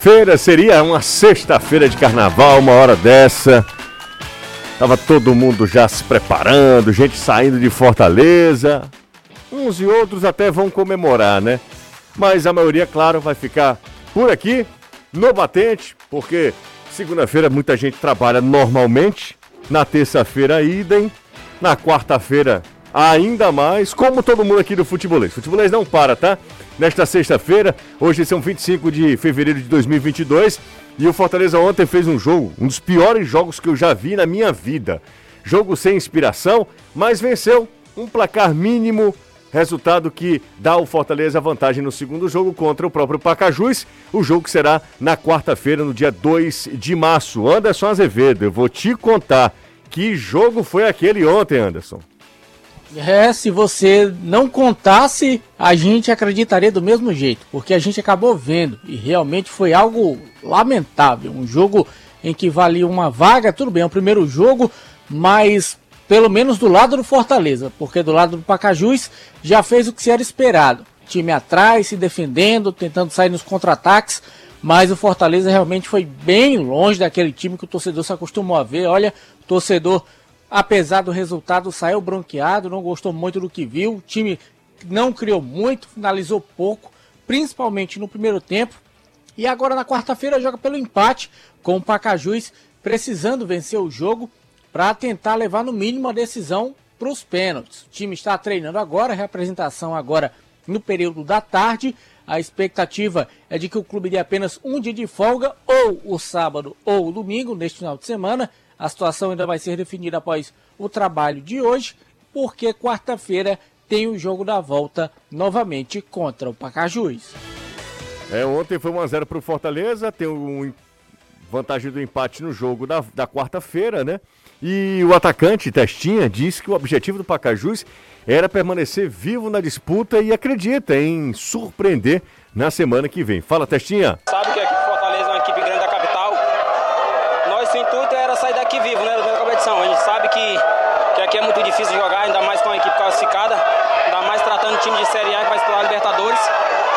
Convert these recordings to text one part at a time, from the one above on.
Feira seria uma sexta-feira de carnaval, uma hora dessa. Tava todo mundo já se preparando, gente saindo de Fortaleza. Uns e outros até vão comemorar, né? Mas a maioria, claro, vai ficar por aqui, no batente, porque segunda-feira muita gente trabalha normalmente. Na terça-feira, idem. Na quarta-feira, ainda mais. Como todo mundo aqui do Futebolês. Futebolês não para, tá? Nesta sexta-feira, hoje são 25 de fevereiro de 2022. E o Fortaleza ontem fez um jogo, um dos piores jogos que eu já vi na minha vida. Jogo sem inspiração, mas venceu um placar mínimo, resultado que dá ao Fortaleza vantagem no segundo jogo contra o próprio Pacajus. O jogo será na quarta-feira, no dia 2 de março. Anderson Azevedo, eu vou te contar que jogo foi aquele ontem, Anderson. É, se você não contasse, a gente acreditaria do mesmo jeito, porque a gente acabou vendo e realmente foi algo lamentável. Um jogo em que valia uma vaga, tudo bem, é o primeiro jogo, mas pelo menos do lado do Fortaleza, porque do lado do Pacajus já fez o que se era esperado. Time atrás, se defendendo, tentando sair nos contra-ataques, mas o Fortaleza realmente foi bem longe daquele time que o torcedor se acostumou a ver. Olha, torcedor apesar do resultado, saiu bronqueado, não gostou muito do que viu. O time não criou muito, finalizou pouco, principalmente no primeiro tempo. E agora na quarta-feira joga pelo empate com o Pacajus precisando vencer o jogo para tentar levar no mínimo a decisão para os pênaltis. O time está treinando agora, representação agora no período da tarde. A expectativa é de que o clube dê apenas um dia de folga, ou o sábado ou o domingo, neste final de semana. A situação ainda vai ser definida após o trabalho de hoje, porque quarta-feira tem o jogo da volta novamente contra o Pacajus. É, ontem foi 1x0 para o Fortaleza, tem um vantagem do empate no jogo da, da quarta-feira, né? E o atacante Testinha disse que o objetivo do Pacajus era permanecer vivo na disputa e acredita em surpreender na semana que vem. Fala, Testinha. Sabe que aqui Fortaleza é uma equipe grande da capital. Nosso intuito era sair daqui vivo, né, da competição. A gente sabe que, que aqui é muito difícil jogar, ainda mais com uma equipe classificada, ainda mais tratando time de Série A que vai explorar a Libertadores.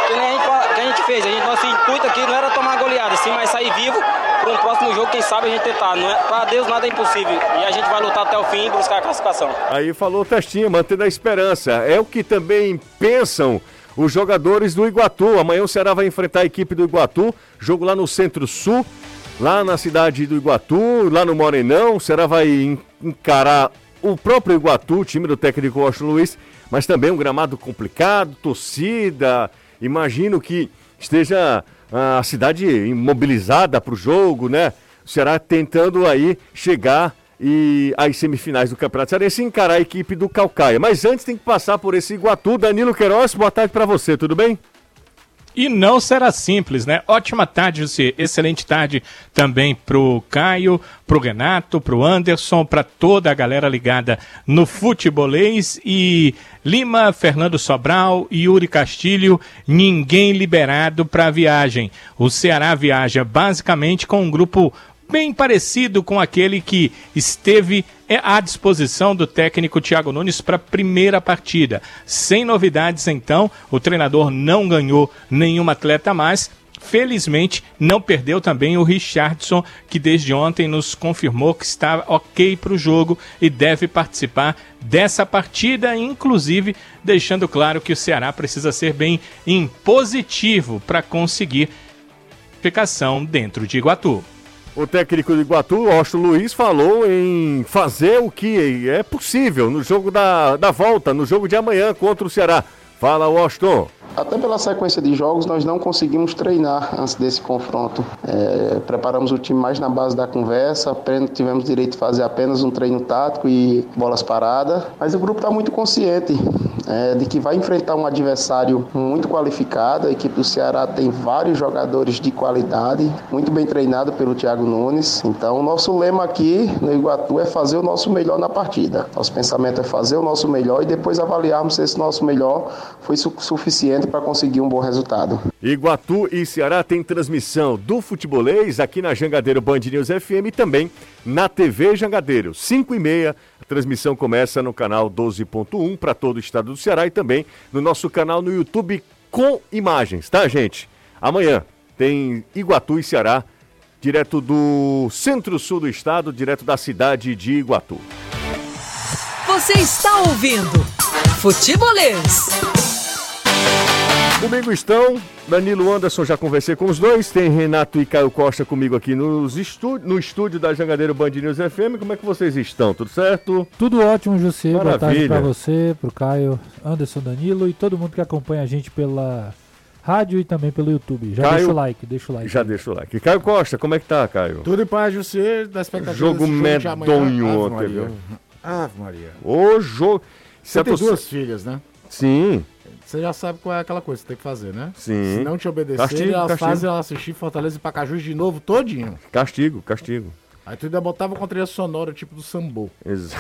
Que nem a gente, que a gente fez. A gente, nosso intuito aqui não era tomar goleada, sim, mas sair vivo para um próximo jogo, quem sabe a gente tentar. Não é, para Deus nada é impossível. E a gente vai lutar até o fim e buscar a classificação. Aí falou o Testinha, mantendo a esperança. É o que também pensam os jogadores do Iguatu. Amanhã o Ceará vai enfrentar a equipe do Iguatu, jogo lá no Centro-Sul, lá na cidade do Iguatu, lá no Morenão. O Ceará vai encarar o próprio Iguatu, time do técnico Washington Luiz, mas também um gramado complicado, torcida. Imagino que esteja a cidade imobilizada para o jogo, né? O Ceará tentando aí chegar e às semifinais do Campeonato Cearense encarar a equipe do Calcaia. Mas antes tem que passar por esse Iguatu. Danilo Queiroz, boa tarde para você, tudo bem? E não será simples, né? Ótima tarde, José. Excelente tarde também pro Caio, pro Renato, pro Anderson, para toda a galera ligada no futebolês e Lima, Fernando Sobral, Yuri Castilho, ninguém liberado para viagem. O Ceará viaja basicamente com um grupo bem parecido com aquele que esteve à disposição do técnico Thiago Nunes para a primeira partida. Sem novidades, então, o treinador não ganhou nenhum atleta a mais. Felizmente, não perdeu também o Richardson, que desde ontem nos confirmou que está ok para o jogo e deve participar dessa partida, inclusive deixando claro que o Ceará precisa ser bem impositivo para conseguir ficação dentro de Iguatu. O técnico do Iguatu, Austin Luiz, falou em fazer o que é possível no jogo da, da volta, no jogo de amanhã contra o Ceará. Fala, Washington. Até pela sequência de jogos, nós não conseguimos treinar antes desse confronto. É, preparamos o time mais na base da conversa, tivemos direito de fazer apenas um treino tático e bolas paradas, mas o grupo está muito consciente é, de que vai enfrentar um adversário muito qualificado. A equipe do Ceará tem vários jogadores de qualidade, muito bem treinado pelo Thiago Nunes. Então, o nosso lema aqui no Iguatu é fazer o nosso melhor na partida. Nosso pensamento é fazer o nosso melhor e depois avaliarmos se esse nosso melhor foi su suficiente para conseguir um bom resultado. Iguatu e Ceará tem transmissão do futebolês aqui na Jangadeiro Band News FM e também na TV Jangadeiro, 5 e meia. A transmissão começa no canal 12.1 para todo o estado do Ceará e também no nosso canal no YouTube com imagens, tá, gente? Amanhã, tem Iguatu e Ceará, direto do centro-sul do estado, direto da cidade de Iguatu. Você está ouvindo Futebolês. Comigo estão Danilo Anderson, já conversei com os dois. Tem Renato e Caio Costa comigo aqui nos estúdio, no estúdio da Jangadeiro Band News FM. Como é que vocês estão? Tudo certo? Tudo ótimo, José. Boa tarde pra você, pro Caio, Anderson, Danilo e todo mundo que acompanha a gente pela rádio e também pelo YouTube. Já Caio- deixa o like, deixa o like. Já deixa o like. Caio Costa, como é que tá, Caio? Tudo em paz, você, da expectativa Jogo medonho Ave ontem, Maria. viu? Ave Maria. O jogo. Você tem duas filhas, né? Sim, Você já sabe qual é aquela coisa que você tem que fazer, né? sim. Se não te obedecer, Castigo, elas castigo. fazem ela assistir Fortaleza e Pacajus de novo todinho. Castigo, castigo. Aí tu ainda botava com trilha sonora, tipo do sambô. Ex-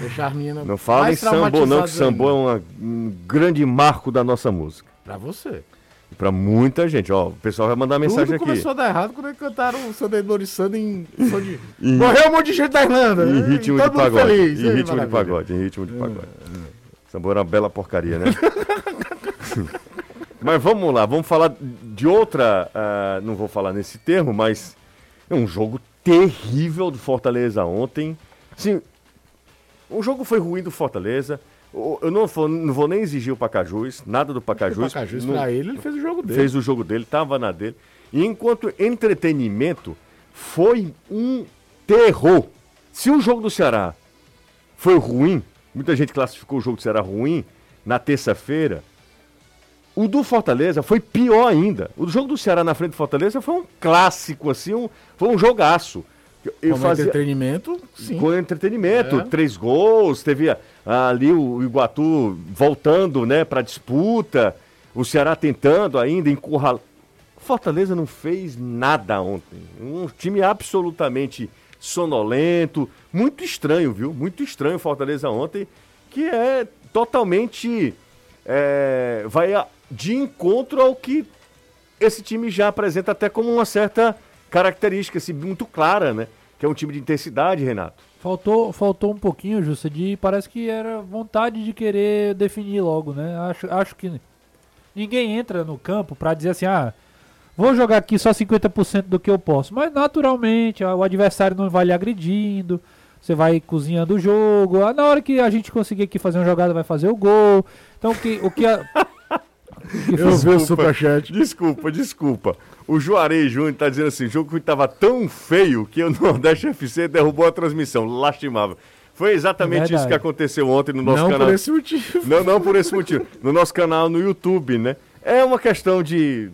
Deixar as meninas Não fala em sambô, não, que sambô é uma- um grande marco da nossa música. Pra você. E pra muita gente, ó. O pessoal vai mandar mensagem Tudo aqui. começou a dar errado quando eles cantaram o Sunday Sunday em som de... Morreu um monte de gente da Irlanda. Em ritmo de pagode. feliz. Em ritmo de pagode, em ritmo de pagode. Sambô era uma bela porcaria, né? mas vamos lá, vamos falar de outra. ah, não vou falar nesse termo, mas é um jogo terrível do Fortaleza ontem. Sim, o jogo foi ruim do Fortaleza. O- Eu não vou, não vou nem exigir o Pacajus, nada do O Pacajus. Pacajus, Não- pra ele, ele fez o jogo dele. fez o jogo dele, tava na dele. E enquanto entretenimento, foi um terror. Se o jogo do Ceará foi ruim, muita gente classificou o jogo do Ceará ruim na terça-feira. O do Fortaleza foi pior ainda. O jogo do Ceará na frente do Fortaleza foi um clássico, assim, um, foi um jogaço. Eu Como fazia, entretenimento, sim. com entretenimento, É. três gols, teve ali o Iguatu voltando, né, para disputa, o Ceará tentando ainda encurralar. Fortaleza não fez nada ontem. Um time absolutamente sonolento, muito estranho, viu? Muito estranho Fortaleza ontem, que é totalmente é, vai de encontro ao que esse time já apresenta até como uma certa característica assim, muito clara, né? Que é um time de intensidade, Renato. Faltou, faltou um pouquinho, Justa, de parece que era vontade de querer definir logo, né? Acho, acho que ninguém entra no campo pra dizer assim, ah, vou jogar aqui só 50% do que eu posso. Mas naturalmente, o adversário não vai lhe agredindo, você vai cozinhando o jogo. Ah, na hora que a gente conseguir aqui fazer uma jogada, vai fazer o gol. Então o que, o que a, Eu vi o superchat. Desculpa, desculpa. O Juarez Júnior tá dizendo assim: o jogo que tava tão feio que o Nordeste FC derrubou a transmissão. Lastimável. Foi exatamente Verdade. isso que aconteceu ontem no nosso Não canal. por esse motivo. Não, não por esse motivo. No nosso canal no YouTube, né? É uma questão de,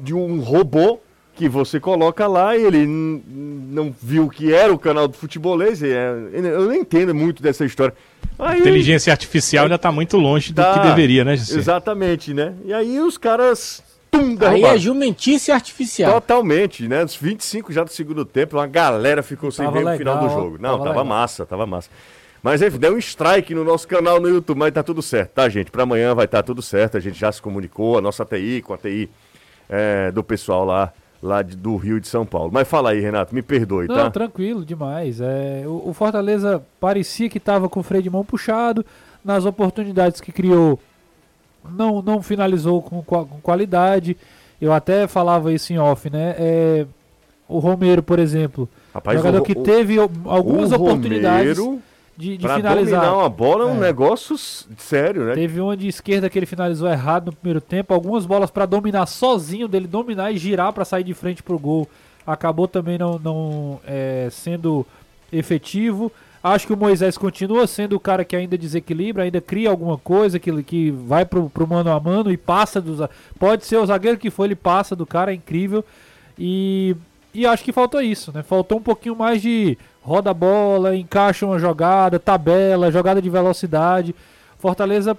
de, um robô que você coloca lá e ele não viu que era o canal do futebolês. e é- eu não entendo muito dessa história. Aí, Inteligência artificial ainda tá muito longe do tá, que deveria, né, José? Exatamente, né? E aí os caras. Tum, Aí é jumentice artificial. Totalmente, né? Os 25 já do segundo tempo, uma galera ficou sem Tava ver o final do jogo. Não, tava tava, massa, tava massa. Mas enfim, deu um strike no nosso canal no YouTube, mas tá tudo certo, tá, gente? Pra amanhã vai estar tudo certo. A gente já se comunicou, a nossa TI com a TI é, do pessoal lá, lá de- do Rio de São Paulo. Mas fala aí, Renato, me perdoe, Não, tá? tranquilo demais. É, o, o Fortaleza parecia que estava com o freio de mão puxado. Nas oportunidades que criou, não, não finalizou com, com qualidade. Eu até falava isso em off, né? É, o Romero, por exemplo, Rapaz, jogador o- que teve al- algumas oportunidades Romero, de, de pra finalizar. dominar uma bola é um É. negócio sério, né? Teve uma de esquerda que ele finalizou errado no primeiro tempo, algumas bolas para dominar sozinho, dele dominar e girar para sair de frente pro gol. Acabou também não, não é, sendo efetivo. Acho que o Moisés continua sendo o cara que ainda desequilibra, ainda cria alguma coisa, que, que vai pro, pro mano a mano e passa dos. Pode ser o zagueiro que for, ele passa do cara, é incrível. E, e acho que faltou isso, né? Faltou um pouquinho mais de roda a bola, encaixa uma jogada, tabela, jogada de velocidade. Fortaleza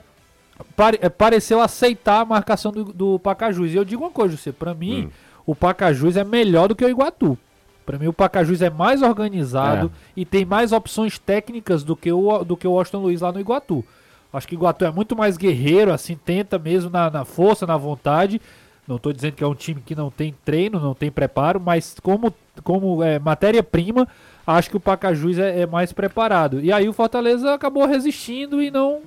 pare- eh, pareceu aceitar a marcação do, do Pacajus. E eu digo uma coisa, você, pra mim, o Pacajus é melhor do que o Iguatu. Pra mim, o Pacajus é mais organizado e tem mais opções técnicas do que o, do que o Washington Luiz lá no Iguatu. Acho que o Iguatu é muito mais guerreiro, assim, tenta mesmo na, na força, na vontade. Não estou dizendo que é um time que não tem treino, não tem preparo, mas como, como é, matéria-prima, acho que o Pacajus é, é mais preparado. E aí o Fortaleza acabou resistindo e não,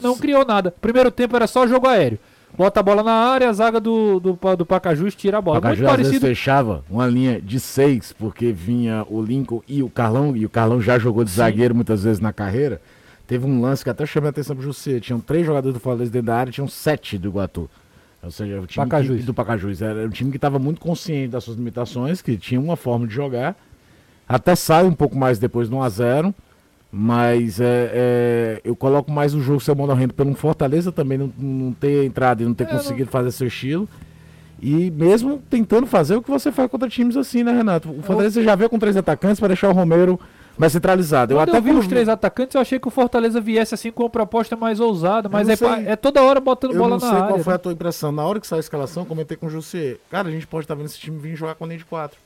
não criou nada. Primeiro tempo era só jogo aéreo. bota a bola na área, a zaga do, do, do Pacajus tira a bola. O Pacajus Muito às vezes parecido. fechava uma linha de seis, porque vinha o Lincoln e o Carlão, e o Carlão já jogou de zagueiro muitas vezes na carreira. Teve um lance que até chamei a atenção pro José. Tinham três jogadores do Fortaleza dentro da área, tinham sete do Iguatu. Ou seja, o time Pacajus. que, do Pacajus. Era um time que estava muito consciente das suas limitações, que tinha uma forma de jogar. Até sai um pouco mais depois do 1x0. Mas é, é, eu coloco mais o jogo seu mão renda pelo Fortaleza também não, não ter entrado e não ter conseguido fazer seu estilo. E mesmo tentando fazer o que você faz contra times assim, né, Renato? O Fortaleza já veio com três atacantes para deixar o Romero mais centralizado. Eu Quando até eu vi os três atacantes, eu achei que o Fortaleza viesse assim com uma proposta mais ousada, mas não é, sei. é toda hora botando Eu bola não na sei área. qual foi né? a tua impressão. Na hora que saiu a escalação, eu comentei com o José. Cara, a gente pode estar vendo esse time vir jogar com a linha de quatro.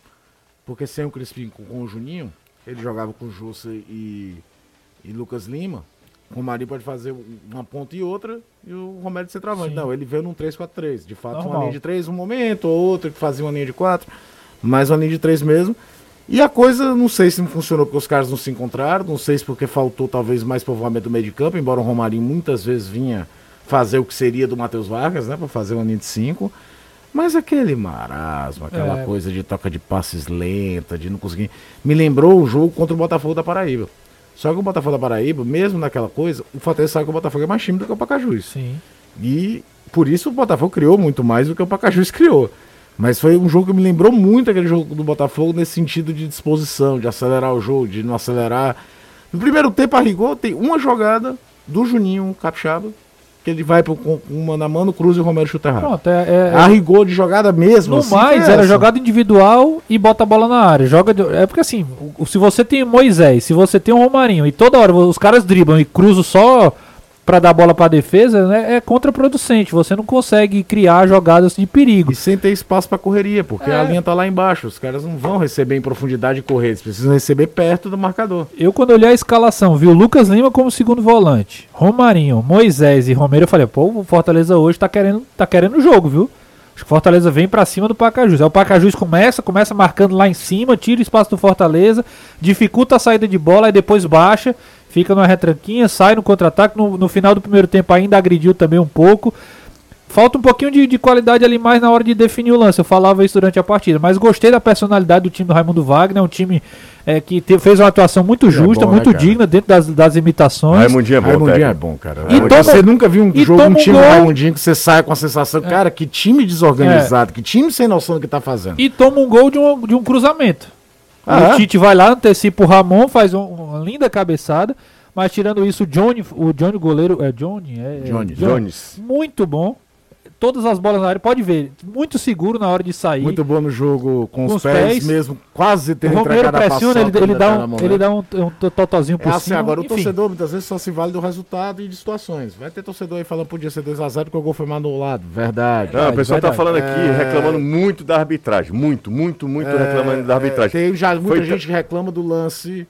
Porque sem o Crispim com, com o Juninho, ele jogava com o José e, e Lucas Lima. O Romarinho pode fazer uma ponta e outra e o Romero de centroavante. Sim. Não, ele veio num 3-4-3. De fato, uma Normal. linha de 3 um momento, ou outro que fazia uma linha de 4. Mas uma linha de 3 mesmo. E a coisa, não sei se não funcionou porque os caras não se encontraram, não sei se porque faltou talvez mais povoamento do meio de campo, embora o Romarinho muitas vezes vinha fazer o que seria do Matheus Vargas, né, para fazer uma linha de 5. Mas aquele marasmo, aquela É. coisa de toca de passes lenta, de não conseguir. Me lembrou o jogo contra o Botafogo da Paraíba. Só que o Botafogo da Paraíba, mesmo naquela coisa, o Fortaleza sabe que o Botafogo é mais time do que o Pacajus. Sim. E por isso o Botafogo criou muito mais do que o Pacajus criou. Mas foi um jogo que me lembrou muito aquele jogo do Botafogo nesse sentido de disposição, de acelerar o jogo, de não acelerar. No primeiro tempo, a rigor, tem uma jogada do Juninho Capixaba, que ele vai pro, com mano a mano, cruza e o Romero chuta errado. Pronto, é, é- A rigor de jogada mesmo. No assim, mais, foi era essa. jogada individual e bota a bola na área. Joga de- É porque assim, se você tem o Moisés, se você tem o Romarinho e toda hora os caras driblam e cruzam só pra dar bola pra defesa, né, é contraproducente. Você não consegue criar jogadas de perigo. E sem ter espaço pra correria, porque É. a linha tá lá embaixo. Os caras não vão receber em profundidade e correr, eles precisam receber perto do marcador. Eu, quando olhei a escalação, vi o Lucas Lima como segundo volante, Romarinho, Moisés e Romero. Eu falei, pô, o Fortaleza hoje tá querendo, tá querendo o jogo, viu? Acho que o Fortaleza vem pra cima do Pacajus. Aí o Pacajus começa, começa marcando lá em cima, tira o espaço do Fortaleza, dificulta a saída de bola, aí depois baixa, fica numa retranquinha, sai no contra-ataque. No, no final do primeiro tempo ainda agrediu também um pouco. Falta um pouquinho de, de qualidade ali mais na hora de definir o lance. Eu falava isso durante a partida. Mas gostei da personalidade do time do Raimundo Wagner. É um time é, que te- fez uma atuação muito justa, bom, né, muito cara? digna dentro das, das imitações. Raimundinho é bom, Raimundinho é bom, cara. E toma- você nunca viu um jogo, um um time gol. Raimundinho que você sai com a sensação, cara, que time desorganizado, que time sem noção do que tá fazendo. E toma um gol de um, de um cruzamento. Ah, o é? Tite vai lá, antecipa o Ramon, faz um- uma linda cabeçada. Mas tirando isso, o Johnny, o Johnny goleiro. É Johnny? É, é Johnny, Jones. Muito bom. Todas as bolas na área, pode ver. Muito seguro na hora de sair. Muito bom no jogo com, Com os pés, pés. mesmo, quase o tendo Romero entregado a pressiona, ele, ele dá tá um, ele né? dá um, um totozinho É por assim, cima. agora o enfim. torcedor muitas vezes só se vale do resultado e de situações. Vai ter torcedor aí falando podia ser 2x0 porque o gol foi mal anulado. Verdade. Não, o pessoal tá verdade. falando aqui, É. reclamando muito da arbitragem. Muito, muito, muito reclamando da arbitragem. É, tem já muita Foi gente que reclama do lance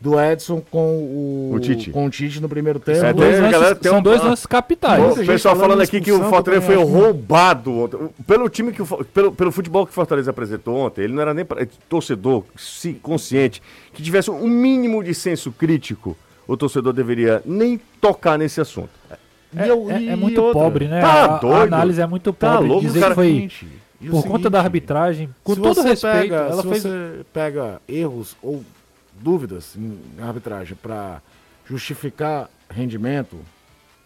do Edson com o, O Tite. com o Tite no primeiro tempo. É, Dois a lances- galera tem são um- dois lances capitais. O pessoal falando aqui que o Fortaleza foi acho- roubado ontem. Pelo time que o pelo, pelo futebol que o Fortaleza apresentou ontem, ele não era nem pra- torcedor se, consciente que tivesse um mínimo de senso crítico. O torcedor deveria nem tocar nesse assunto. E eu- É, e é muito outra, pobre, né? Tá a, a doido? análise é muito Tá pobre. louco, dizer cara. que foi Seguinte, por conta seguinte, da arbitragem, com todo respeito, pega, ela se fez você pega erros ou dúvidas em arbitragem para justificar rendimento,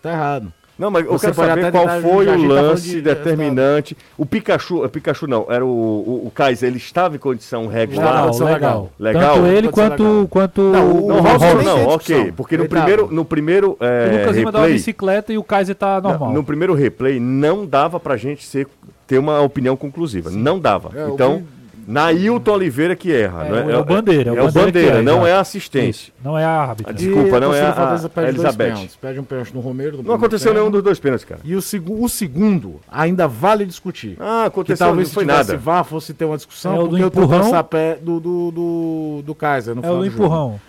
tá errado. Não, mas eu Você quero pode saber qual foi o tá lance de determinante. O Pikachu, o Pikachu não, era o, o, o Kaiser, ele estava em condição regular. Legal, legal, legal. legal. Tanto ele quanto, legal. quanto Não, o, o Não, o Robson Robson Robson. não, ok. Porque no primeiro, no primeiro O é, Lucas Lima dá uma replay, bicicleta e o Kaiser tá normal. no primeiro replay não dava pra gente ser, ter uma opinião conclusiva. Não dava. É, o então, Nailton Oliveira que erra. É, não é o Bandeira, É, é o o Bandeira Bandeira, que erra, não é a assistência. Não é a árbitra. Desculpa, não é a- a perde dois Elizabeth. pênaltis. Perde um pênalti no Romero. Não aconteceu nenhum dos dois pênaltis, cara. E o, segu- o segundo ainda vale discutir. Ah, que aconteceu, talvez não se foi nada. VAR fosse ter uma discussão, É o do porque eu tô empurrão. pé do, do, do, do Kaiser no É final o do jogo. empurrão.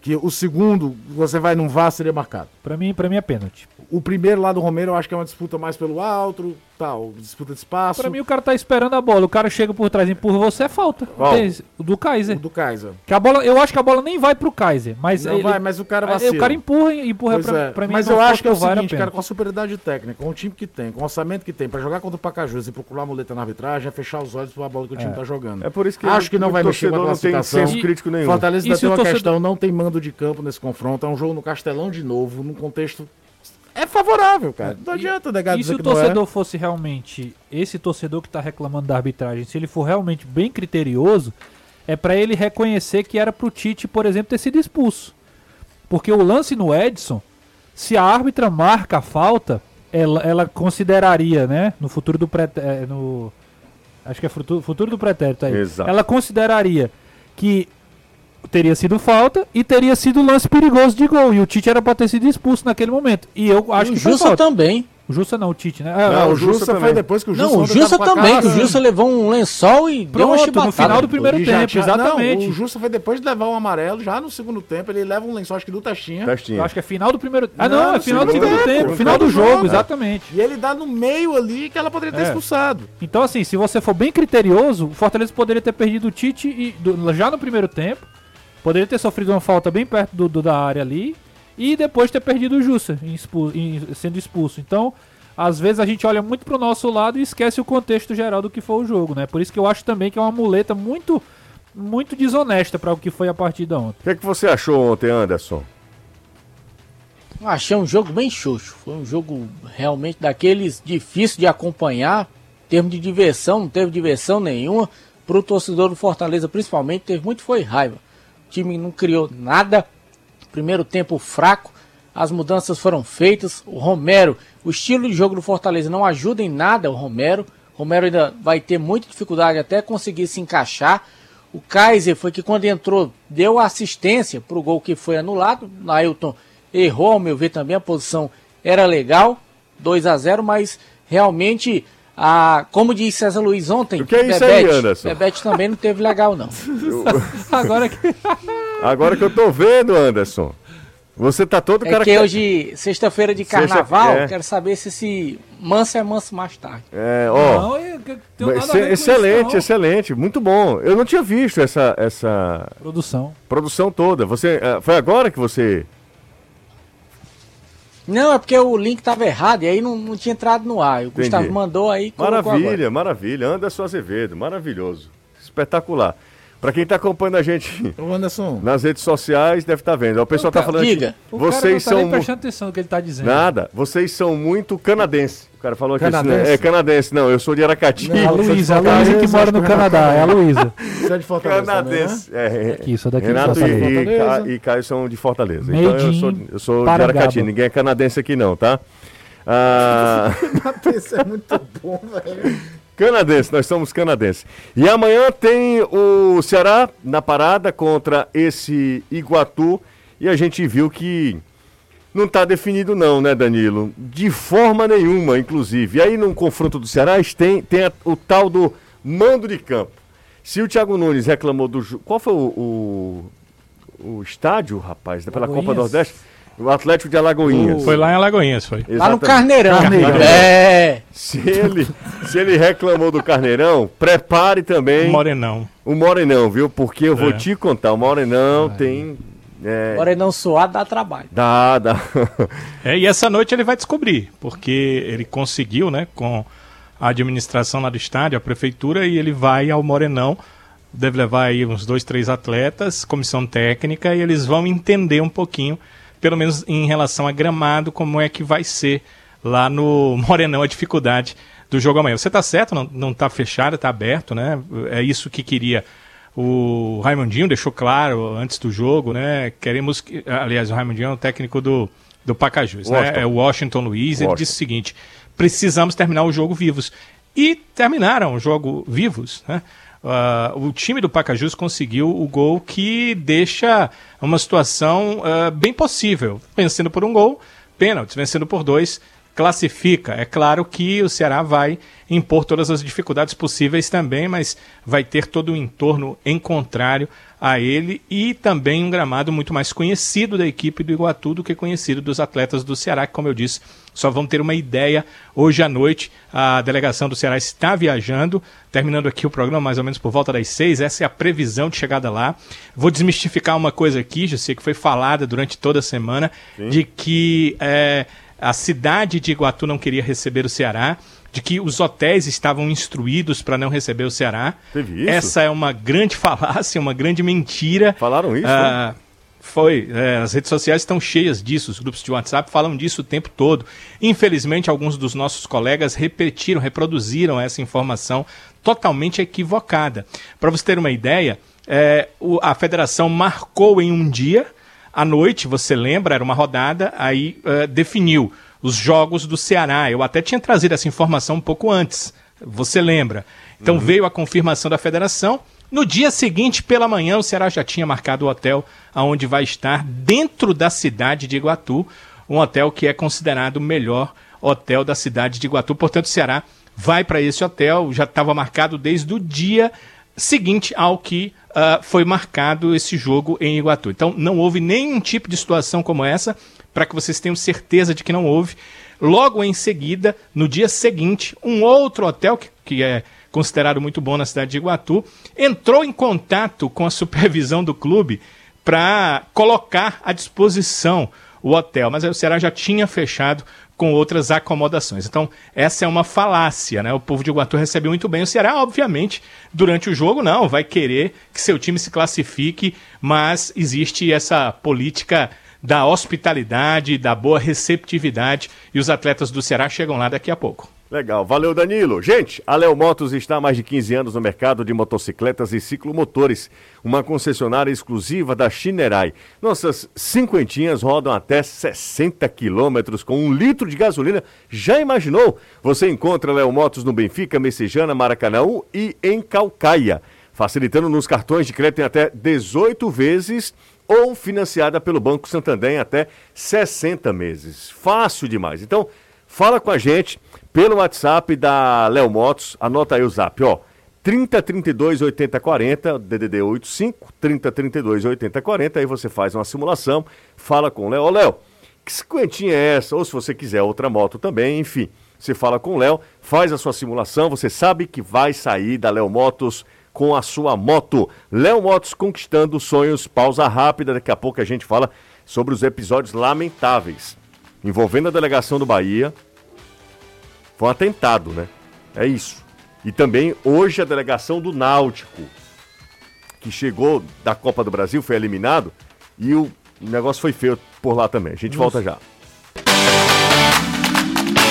Que o segundo, você vai num VAR, seria marcado. Pra mim, pra mim é pênalti. O primeiro lá do Romero eu acho que é uma disputa mais pelo alto, tal, disputa de espaço. Pra mim, o cara tá esperando a bola. O cara chega por trás e empurra você, é falta. O do Kaiser. O do Kaiser. Que a bola, eu acho que a bola nem vai pro Kaiser, mas Não ele- vai, mas o cara vacila. o cara empurra e empurra Pois pra, é. pra mim. Mas não eu acho que é o seguinte, cara, com a superioridade técnica, com o time que tem, com o orçamento que tem, pra jogar contra o Pacajus e procurar muleta na arbitragem, é fechar os olhos pra bola que o time tá jogando. É por isso que Acho que não vai mexer com a torcedor não tem classificação. senso crítico nenhum. Fortaleza E ainda tem uma torcedor- questão, não tem mando de campo nesse confronto, é um jogo no Castelão de novo, num contexto... É favorável, cara. Não adianta negar E se o é. torcedor fosse realmente esse torcedor que tá reclamando da arbitragem, se ele for realmente bem criterioso, é pra ele reconhecer que era pro Tite, por exemplo, ter sido expulso. Porque o lance no Edson, se a árbitra marca a falta, ela, ela consideraria, né, no futuro do pré, é, no acho que é futuro, futuro do pretérito aí. Exato. Ela consideraria que teria sido falta e teria sido lance perigoso de gol. E o Tite era pra ter sido expulso naquele momento. E eu acho o que foi Jussa falta. também. O Jussa não, o Tite, né? Ah, Não, ah, o o Jussa Jussa foi depois que o Jussa Não, o Jussa também. cara- O Jussa levou um lençol e deu uma Pronto, chibatada. no final do primeiro já tempo, tinha- exatamente. Não, o Jussa foi depois de levar um amarelo, já no segundo tempo, ele leva um lençol, acho que do Testinha. Eu Testinha. acho que é final do primeiro. Ah, Não, não, é final do segundo tempo, tempo, final do jogo, jogo. exatamente. E ele dá no meio ali que ela poderia ter É. expulsado. Então, assim, se você for bem criterioso, o Fortaleza poderia ter perdido o Tite e, do- já no primeiro tempo. Poderia ter sofrido uma falta bem perto do, do- da área ali. E depois ter perdido o Jussa em expu- em- sendo expulso. Então, às vezes a gente olha muito pro nosso lado e esquece o contexto geral do que foi o jogo, né? Por isso que eu acho também que é uma muleta muito, muito desonesta para o que foi a partida ontem. O que, é que você achou ontem, Anderson? Achei um jogo bem xoxo. Foi um jogo realmente daqueles difícil de acompanhar. Em termos de diversão, não teve diversão nenhuma. Pro torcedor do Fortaleza, principalmente, teve muito foi raiva. Time não criou nada. Primeiro tempo fraco. As mudanças foram feitas. O Romero, o estilo de jogo do Fortaleza não ajuda em nada o Romero. O Romero ainda vai ter muita dificuldade até conseguir se encaixar. O Kaiser foi que quando entrou deu assistência para o gol que foi anulado. Nailton errou, ao meu ver também, a posição era legal, 2 a 0 mas realmente, a, como disse César Luiz ontem, O que é isso aí, Anderson? Bebete também não teve legal não. Agora que. Agora que eu tô vendo, Anderson. Você tá todo É cara que hoje, sexta-feira de Sexta- carnaval, é. quero saber se esse manso é manso mais tarde. É, ó. Não, eu- eu excelente, isso, excelente, muito bom. Eu não tinha visto essa, essa Produção. produção toda. Você eh, foi agora que você Não, é porque o link tava errado e aí não, não tinha entrado no ar. O Gustavo mandou aí Maravilha, maravilha. Anderson Azevedo, maravilhoso. Espetacular. Pra quem tá acompanhando a gente Ô, Anderson, nas redes sociais, deve estar vendo. O pessoal tá falando diga. aqui. O cara Vocês não tá são prestando atenção no que ele tá dizendo. Nada, vocês são muito canadense. O cara falou aqui. isso, né? Canadense? É canadense, não, eu sou de Aracati. Não, A Luísa, a Luísa que mora no que Canadá, é a Luísa. você é de Fortaleza também, né? Canadense. É, Aqui, isso daqui Renato de e, e, Ca- e Caio são de Fortaleza. Made então eu sou, eu sou de. Aracati, ninguém é canadense aqui não, tá? Ah, Isso é muito bom, velho. Canadense, nós somos canadenses. E amanhã tem o Ceará na parada contra esse Iguatu e a gente viu que não está definido não, né, Danilo? De forma nenhuma, inclusive. E aí no confronto do Ceará tem, tem a- o tal do mando de campo. Se o Thiago Nunes reclamou do... Qual foi o, o, o estádio, rapaz, pela Copa? Nordeste? O Atlético de Alagoinhas. Foi lá em Alagoinhas, foi. Lá no Exatamente. Carneirão. Carneirão. É. Se ele, se ele reclamou do Carneirão, prepare também Morenão. o Morenão, viu? Porque eu vou É. te contar, o Morenão tem... É, Agora não suado dá trabalho. dá, dá. É, e essa noite ele vai descobrir, porque ele conseguiu, né, com a administração lá do estádio, a prefeitura, e ele vai ao Morenão, deve levar aí uns dois, três atletas, comissão técnica, e eles vão entender um pouquinho, pelo menos em relação a gramado, como é que vai ser lá no Morenão a dificuldade do jogo amanhã. Você tá certo, não, não tá fechado, tá aberto, né? É isso que queria o Raimundinho, deixou claro antes do jogo, né? Queremos que, aliás, o Raimundinho é o técnico do, do Pacajus, Washington. né? É o Washington Luiz, ele Washington. disse o seguinte: precisamos terminar o jogo vivos. E terminaram o jogo vivos, né? Ah, o time do Pacajus conseguiu o gol que deixa uma situação ah, bem possível. Vencendo por um gol, pênaltis, vencendo por dois, classifica. É claro que o Ceará vai impor todas as dificuldades possíveis também, mas vai ter todo o entorno em contrário a ele e também um gramado muito mais conhecido da equipe do Iguatu do que conhecido dos atletas do Ceará, que, como eu disse, só vão ter uma ideia hoje à noite. A delegação do Ceará está viajando, terminando aqui o programa mais ou menos por volta das seis. Essa é a previsão de chegada lá. Vou desmistificar uma coisa aqui, já sei que foi falada durante toda a semana, Sim. de que é, a cidade de Iguatu não queria receber o Ceará de que os hotéis estavam instruídos para não receber o Ceará. Teve isso? Essa é uma grande falácia, uma grande mentira. Falaram isso? Ah, foi. É, as redes sociais estão cheias disso, os grupos de WhatsApp falam disso o tempo todo. Infelizmente, alguns dos nossos colegas repetiram, reproduziram essa informação totalmente equivocada. Para você ter uma ideia, é, o, a federação marcou em um dia, à noite, você lembra, era uma rodada, aí uh, definiu os jogos do Ceará. Eu até tinha trazido essa informação um pouco antes, você lembra. Então uhum. veio a confirmação da federação. No dia seguinte, pela manhã, o Ceará já tinha marcado o hotel aonde vai estar dentro da cidade de Iguatu, um hotel que é considerado o melhor hotel da cidade de Iguatu. Portanto, o Ceará vai para esse hotel, já estava marcado desde o dia seguinte ao que uh, foi marcado esse jogo em Iguatu. Então, não houve nenhum tipo de situação como essa para que vocês tenham certeza de que não houve. Logo em seguida, no dia seguinte, um outro hotel, que, que é considerado muito bom na cidade de Iguatu, entrou em contato com a supervisão do clube para colocar à disposição o hotel. Mas aí o Ceará já tinha fechado com outras acomodações. Então, essa é uma falácia, né? O povo de Iguatu recebeu muito bem. O Ceará, obviamente, durante o jogo, não, vai querer que seu time se classifique, mas existe essa política da hospitalidade, da boa receptividade e os atletas do Ceará chegam lá daqui a pouco. Legal, valeu Danilo. Gente, a Léo Motos está há mais de 15 anos no mercado de motocicletas e ciclomotores, uma concessionária exclusiva da Chinerai. Nossas cinquentinhas rodam até 60 quilômetros com um litro de gasolina. Já imaginou? Você encontra Léo Motos no Benfica, Messejana, Maracanã e em Calcaia, facilitando nos cartões de crédito em até 18 vezes ou financiada pelo Banco Santander em até 60 meses. Fácil demais. Então, fala com a gente pelo WhatsApp da Léo Motos. Anota aí o zap, ó. 3032 8040, DDD 85, 3032 8040. Aí você faz uma simulação, fala com o Léo. Ô, Léo, que cinquentinha é essa? Ou se você quiser outra moto também, enfim. Você fala com o Léo, faz a sua simulação, você sabe que vai sair da Léo Motos com a sua moto. Léo Motos conquistando sonhos. Pausa rápida, daqui a pouco a gente fala sobre os episódios lamentáveis envolvendo a delegação do Bahia. Foi um atentado, né? É isso. E também hoje a delegação do Náutico, que chegou da Copa do Brasil, foi eliminado e o negócio foi feio por lá também. A gente Nossa. volta já.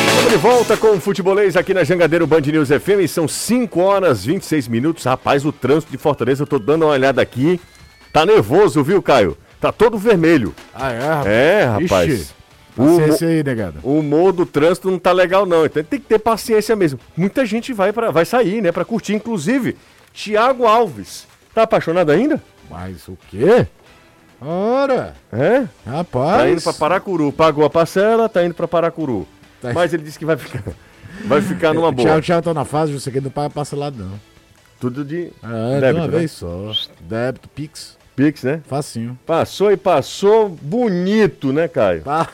Estamos de volta com o Futebolês aqui na Jangadeiro Band News FM. São 5 horas 26 minutos. Rapaz, o trânsito de Fortaleza, eu tô dando uma olhada aqui. Tá nervoso, viu, Caio? Tá todo vermelho. Ah, é, rapaz? É, rapaz. Ixi. Paciência aí, negado. O humor do trânsito não tá legal, não. Então tem que ter paciência mesmo. Muita gente vai, pra, vai sair, né, pra curtir. Inclusive, Tiago Alves. Tá apaixonado ainda? Mas o quê? Ora! É? Rapaz! Tá indo pra Paracuru. Pagou a parcela, tá indo pra Paracuru. Tá. Mas ele disse que vai ficar, vai ficar numa boa. Tchau, tchau, tô na fase, você que não paga parcelado, não. Tudo de é, débito, de uma né? vez só. Débito, Pix. Pix, né? Facinho. Passou e passou bonito, né, Caio? Tá.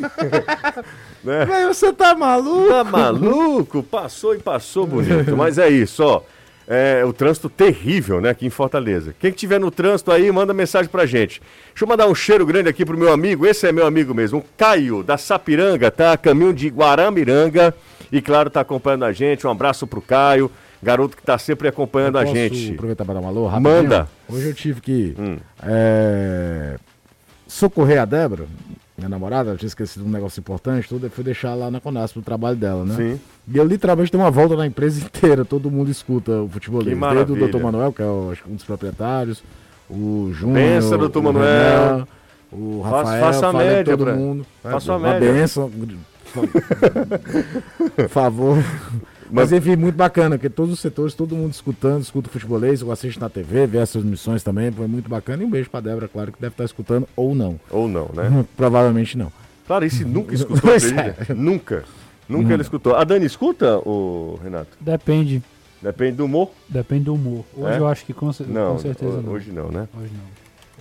né? Mas você tá maluco? Tá maluco? Passou e passou bonito. Mas é isso, ó é, o trânsito terrível, né, aqui em Fortaleza. Quem que tiver no trânsito aí, manda mensagem pra gente. Deixa eu mandar um cheiro grande aqui pro meu amigo, esse é meu amigo mesmo, o Caio, da Sapiranga, tá a caminho de Guaramiranga, e claro, tá acompanhando a gente, um abraço pro Caio, garoto que tá sempre acompanhando a gente. aproveitar para dar uma alô, Manda. Hoje eu tive que hum. é, socorrer a Débora, minha namorada, eu tinha esquecido um negócio importante, tudo, eu fui deixar lá na Conasp, no trabalho dela, né? Sim. E eu literalmente dei uma volta na empresa inteira, todo mundo escuta o futebol Desde o Dr. Manuel, que é o, acho, um dos proprietários, o Júnior. Pensa, doutor Manuel. o Rafael, faça a média, todo pra... mundo. Faça a média. benção. Por favor. Mas, enfim, muito bacana, porque todos os setores, todo mundo escutando, escuta o futebolês, eu assisto na TV, vê essas missões também, foi muito bacana. E um beijo pra Débora, claro, que deve estar escutando, ou não. Ou não, né? Provavelmente não. Clarice nunca escutou, acredita? Nunca. Nunca ele escutou. A Dani escuta, o Renato? Depende. Depende do humor? Depende do humor. Hoje É? eu acho que com, Não, com certeza ho- não. hoje não, né? Hoje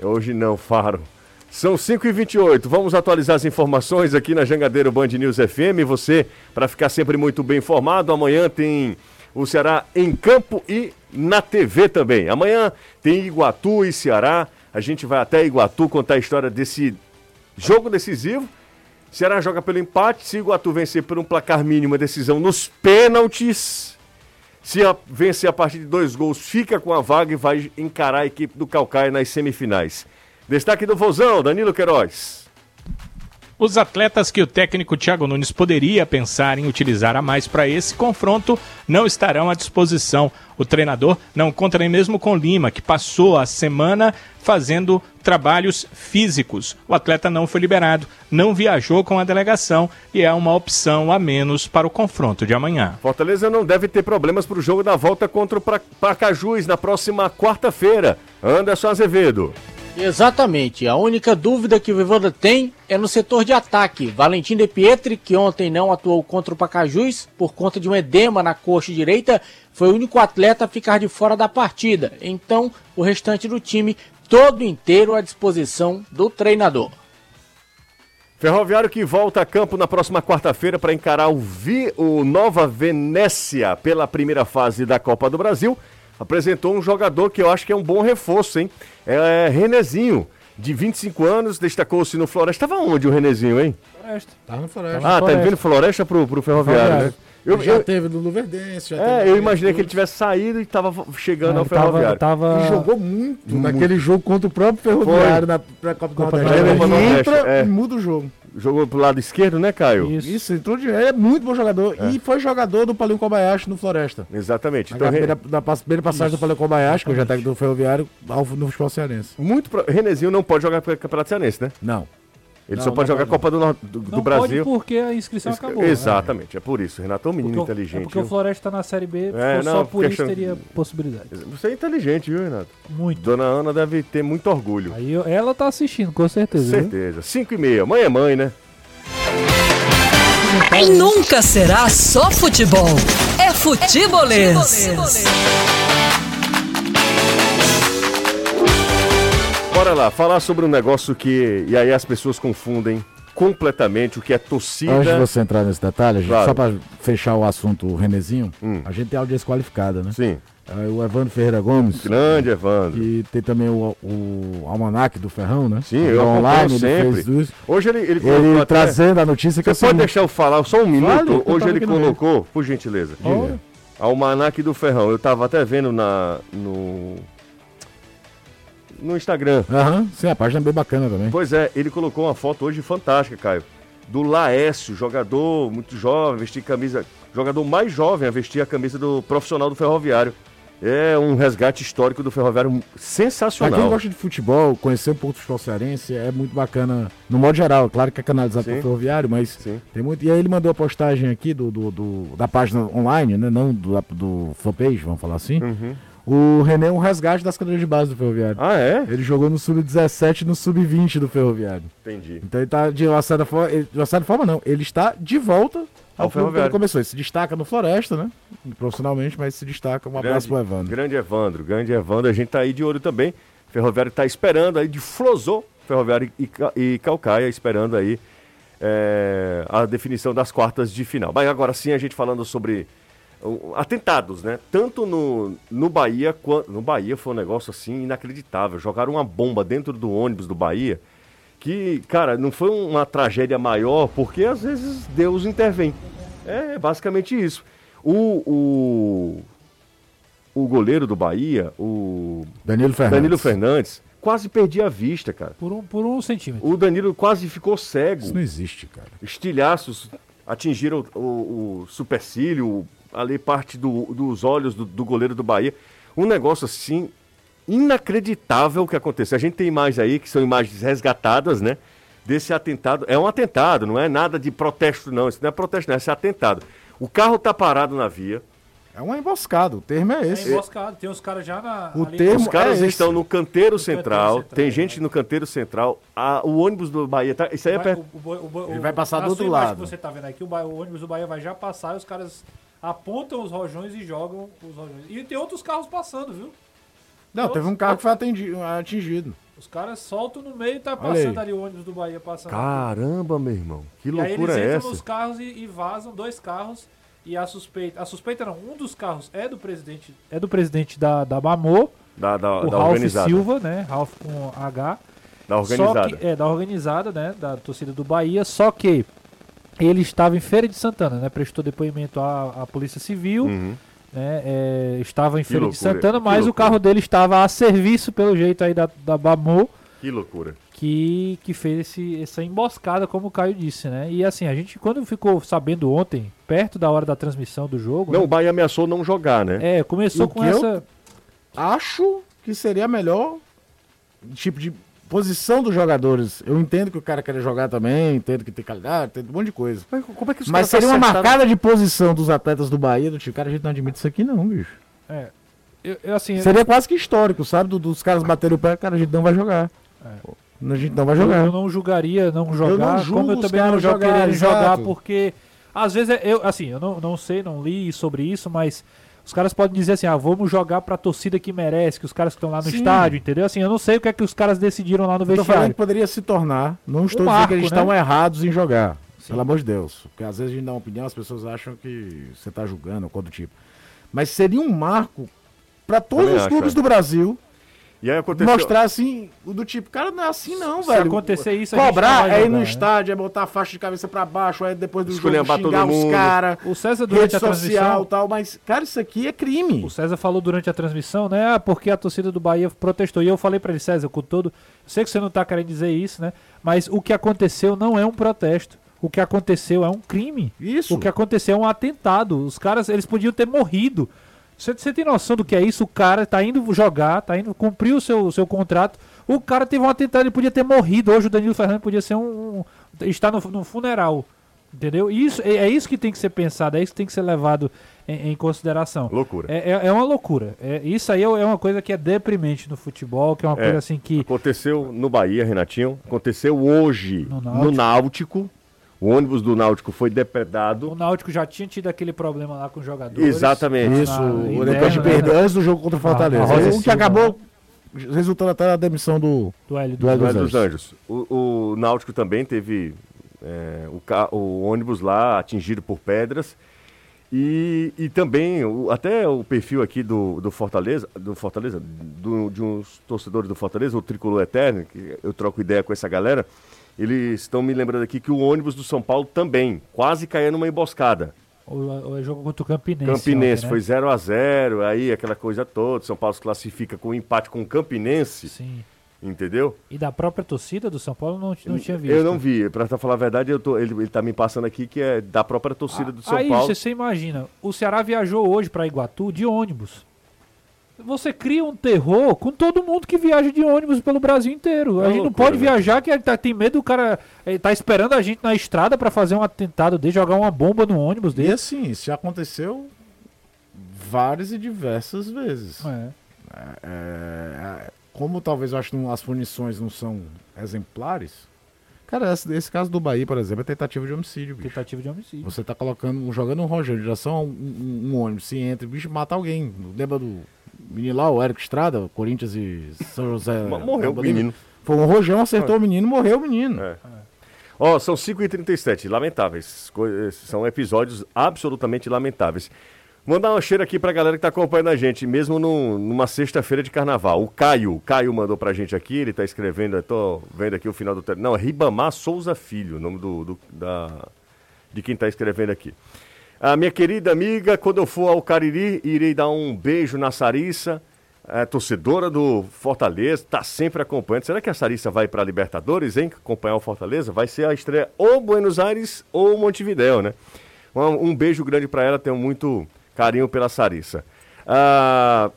não. Hoje não, Faro. São 5h28. Vamos atualizar as informações aqui na Jangadeiro Band News FM. Você, para ficar sempre muito bem informado, amanhã tem o Ceará em campo e na TV também. Amanhã tem Iguatu e Ceará. A gente vai até Iguatu contar a história desse jogo decisivo. Ceará joga pelo empate. Se Iguatu vencer por um placar mínimo, a decisão nos pênaltis. Se a- vencer a partir de dois gols, fica com a vaga e vai encarar a equipe do Calcaia nas semifinais. Destaque do Vozão, Danilo Queiroz. Os atletas que o técnico Thiago Nunes poderia pensar em utilizar a mais para esse confronto não estarão à disposição. O treinador não conta nem mesmo com Lima, que passou a semana fazendo trabalhos físicos. O atleta não foi liberado, não viajou com a delegação e é uma opção a menos para o confronto de amanhã. Fortaleza não deve ter problemas para o jogo da volta contra o Pacajus na próxima quarta-feira. Anderson Azevedo. Exatamente. A única dúvida que o Voivoda tem é no setor de ataque. Valentim De Pietri, que ontem não atuou contra o Pacajus por conta de um edema na coxa direita, foi o único atleta a ficar de fora da partida. Então, o restante do time todo inteiro à disposição do treinador. Ferroviário que volta a campo na próxima quarta-feira para encarar o, Vi- o Nova Venécia pela primeira fase da Copa do Brasil. Apresentou um jogador que eu acho que é um bom reforço, hein? É Renezinho, de 25 anos, destacou-se no Floresta. Estava onde o Renezinho, hein? Floresta. Tá no Floresta. Ah, tá vindo Floresta pro, pro Ferroviário, Ferroviário. né? Eu, já eu- teve no Luverdense. Já é, teve eu imaginei que ele tivesse saído e estava chegando Não, ao tava- Ferroviário. tava- E jogou muito, naquele jogo contra o próprio Ferroviário na, na Copa do Nordeste. Ele entra é. e muda o jogo. Jogou pro lado esquerdo, né, Caio? Isso. Isso, entrou de... Ele é muito bom jogador. E foi jogador do Palinho Kobayashi no Floresta. Exatamente. Na Então, primeira, da primeira passagem do Palinho Kobayashi, que é o técnico do Ferroviário, ao, no futebol cearense. muito pro... Renezinho não pode jogar pelo Campeonato Cearense, né? Não. Ele Não, só pode jogar pode, Copa do, do, do Não Brasil. pode porque a inscrição Isso- acabou. né? Exatamente, é por isso. Renato é um menino Porque, o- é inteligente. porque o viu? Floresta tá na Série B, É, não, só por questão- isso teria possibilidade. Você é inteligente, viu, Renato? Muito. Dona Ana deve ter muito orgulho. Aí eu- ela tá assistindo, com certeza. Certeza. 5 e meia. Mãe é mãe, né? E nunca será só futebol. É futebolês. Bora lá, falar sobre um negócio que. E aí as pessoas confundem completamente o que é torcida. Antes de você entrar nesse detalhe, gente- Claro. só pra fechar o assunto o Renezinho, Hum. a gente tem audiência qualificada, né? Sim. É, o Evandro Ferreira Gomes, Grande, Evandro. que tem também o, o Almanac do Ferrão, né? Sim, eu online, acompanho ele sempre. isso. Hoje ele, ele Ele até- trazendo a notícia que Você é pode deixar eu falar só um minuto? Vale, Hoje ele colocou, por gentileza. Diga. Almanac do Ferrão. Eu tava até vendo na, no, no Instagram. Aham, sim, a página é bem bacana também. Pois é, ele colocou uma foto hoje fantástica, Caio. Do Laércio, jogador muito jovem, vestir camisa. Jogador mais jovem a vestir a camisa do profissional do Ferroviário. É um resgate histórico do Ferroviário Pra sensacional. quem gosta de futebol, conhecer um pouco do futebol cearense é muito bacana. No modo geral, claro que é canalizado pelo ferroviário, mas Sim. tem muito. E aí ele mandou a postagem aqui do, do- do- da página online, né? Não do, do fanpage, vamos falar assim. Uhum. O René é um resgate das cadeiras de base do ferroviário. Ah, é? Ele jogou no sub-17 e no sub-20 do ferroviário. Entendi. Então ele tá de uma certa forma. ele- De uma certa forma, não. Ele está de volta Ao ao Ferroviário. ele começou. Ele se destaca no Floresta, né? Profissionalmente, mas se destaca. Um abraço pro Evandro. Grande Evandro, grande Evandro. A gente tá aí de olho também. Ferroviário tá esperando aí de Flosô, Ferroviário e, e Calcaia, esperando aí é, a definição das quartas de final. Mas agora sim, a gente falando sobre atentados, né? Tanto no, no Bahia quanto. No Bahia foi um negócio assim inacreditável. Jogaram uma bomba dentro do ônibus do Bahia. Que, cara, não foi uma tragédia maior, porque às vezes Deus intervém. É basicamente isso. O, o, o goleiro do Bahia, o Danilo Fernandes. Danilo Fernandes, quase perdia a vista, cara. Por um, por um centímetro. O Danilo quase ficou cego. Isso não existe, cara. Estilhaços atingiram o, o, o supercílio, ali parte do- dos olhos do, do goleiro do Bahia. Um negócio assim inacreditável que aconteceu. A gente tem imagens aí que são imagens resgatadas, né? Desse atentado. É um atentado, não é nada de protesto, não. Isso não é protesto, não. Esse é atentado. O carro tá parado na via. É uma emboscada, o termo é É esse. emboscado, tem os caras já na. O ali- termo- Os caras é esse. estão no canteiro central, central, tem é. gente no canteiro central, a- o ônibus do Bahia tá. Isso aí é perto. o- o- o- o- Ele vai passar do outro imagem lado. que você tá vendo aqui, o ônibus do Bahia vai já passar e os caras apontam os rojões e jogam os rojões. E tem outros carros passando, viu? Não, teve um carro que foi atendi- atingido. Os caras soltam no meio e tá passando ali o ônibus do Bahia passando. Caramba, meu irmão. Que e aí eles loucura é entram essa? nos carros e, e vazam dois carros. E a suspeita. A suspeita não, um dos carros é do presidente. É do presidente da, da Bamor, Da, da, o da Ralph organizada. Silva, né? Ralph com H. Da organizada. Só que, é, da organizada, né? Da torcida do Bahia. Só que ele estava em Feira de Santana, né? Prestou depoimento à, à Polícia Civil. Uhum. Né, é, estava em Que Feira de loucura, Santana, que mas o carro dele estava a serviço, pelo jeito aí da, da Bamor, Que loucura. que, que fez esse, essa emboscada, como o Caio disse, né? E assim, a gente, quando ficou sabendo ontem, perto da hora da transmissão do jogo, Não, o né, Bahia ameaçou não jogar, né? é, começou O com essa. Acho que seria melhor tipo de posição dos jogadores. Eu entendo que o cara quer jogar também, entendo que tem qualidade, entendo um monte de coisa. Mas como é que os Mas seria uma acertaram? marcada de posição dos atletas do Bahia, do tipo, cara, a gente não admite isso aqui não, bicho. É, eu, eu, assim, Seria quase que histórico, sabe? Do- dos caras baterem o pé, cara, a gente não vai jogar. A gente não vai eu, jogar. eu não julgaria não jogar, julgo como eu também não caras jo- jogarem, querer jogar, exato. porque às vezes é- eu, assim, eu não, não sei, não li sobre isso, mas os caras podem dizer assim, ah, vamos jogar pra torcida que merece, que os caras que estão lá no Sim. estádio, entendeu? Assim, eu não sei o que é que os caras decidiram lá no Eu tô falando vestiário. que poderia se tornar. Não estou dizendo marco, que eles né? estão errados em jogar. Pelo amor de Deus. Porque às vezes a gente dá uma opinião, as pessoas acham que você está julgando, ou coisa do tipo. Mas seria um marco para todos Também os acho, clubes é. do Brasil E aí aconteceu. mostrar assim, o do tipo, cara, não é assim não, Se velho. acontecer isso, a gente não Cobrar vai é ir no né? estádio, é botar a faixa de cabeça para baixo, aí depois do jogo Esculhambar xingar todo os mundo. caras. O César, durante Rede a transmissão, social e tal, mas, cara, isso aqui é crime. O César falou durante a transmissão, né? Ah, porque a torcida do Bahia protestou. E eu falei pra ele, César, com todo. Eu sei que você não tá querendo dizer isso, né? Mas o que aconteceu não é um protesto. O que aconteceu é um crime. Isso. O que aconteceu é um atentado. Os caras, eles podiam ter morrido. Você, tem noção do que é isso? O cara tá indo jogar, tá indo cumprir o seu, seu contrato. O cara teve um atentado, ele podia ter morrido. Hoje o Danilo Fernandes podia ser um. um estar no, no funeral. Entendeu? Isso, é, é isso que tem que ser pensado, é isso que tem que ser levado em, em consideração. Loucura. É, é, é uma loucura. É, isso aí é é uma coisa que é deprimente no futebol, que é uma É. coisa assim que. Aconteceu no Bahia, Renatinho. Aconteceu hoje No no Náutico. O ônibus do Náutico foi depredado. O Náutico já tinha tido aquele problema lá com os jogadores. Exatamente. Isso, Na o depois de perder antes do jogo contra o Fortaleza. a Rosa o que acabou resultando até na demissão do. Do Hélio Do Hélio é dos dos Anjos. O, o Náutico também teve é, o, ca- o ônibus lá atingido por pedras. E, e também, o- até o perfil aqui do, do Fortaleza, do Fortaleza, do- de uns torcedores do Fortaleza, o Tricolor Eterno, que eu troco ideia com essa galera, eles estão me lembrando aqui que o ônibus do São Paulo também quase caiu numa emboscada. O, o jogo contra o Campinense. Campinense ontem, né? foi 0 a 0 aí aquela coisa toda. São Paulo se classifica com um empate com o Campinense, Sim. entendeu? E da própria torcida do São Paulo não, não tinha visto. Eu não vi, pra falar a verdade, eu tô, ele, ele tá me passando aqui que é da própria torcida do São Aí Paulo. você, você imagina, o Ceará viajou hoje pra Iguatu de ônibus. Você cria um terror com todo mundo que viaja de ônibus pelo Brasil inteiro. É a gente não loucura, pode né? viajar que tá, tem medo do cara eh, tá esperando a gente na estrada pra fazer um atentado dele, jogar uma bomba no ônibus E dele. assim, isso já aconteceu várias e diversas vezes. É. É, é, como talvez eu acho que não- as punições não são exemplares. Cara, esse, esse caso do Bahia, por exemplo, é tentativa de homicídio, bicho. Tentativa de homicídio. Você tá colocando, jogando um rojão em direção a um, um- um ônibus, se entra, o bicho mata alguém. Lembra do menino lá, o Érico Estrada, Corinthians e São José. Mo- Morreu o menino. Foi um rojão, acertou o menino, morreu o menino. É. Ó, são 5h37, lamentáveis. São episódios absolutamente lamentáveis. Mandar uma cheira aqui pra galera que tá acompanhando a gente, mesmo num- numa sexta-feira de carnaval. O Caio, o Caio mandou pra gente aqui, ele tá escrevendo, tô vendo aqui o final do... Não, é Ribamar Souza Filho, o nome do, do- da, de quem tá escrevendo aqui. A minha querida amiga, quando eu for ao Cariri, irei dar um beijo na Sarissa, é, torcedora do Fortaleza, tá sempre acompanhando. Será que a Sarissa vai para Libertadores, hein? Acompanhar o Fortaleza? Vai ser a estreia ou Buenos Aires ou Montevidéu, né? Um, um beijo grande para ela, tenho muito carinho pela Sarissa. Ah,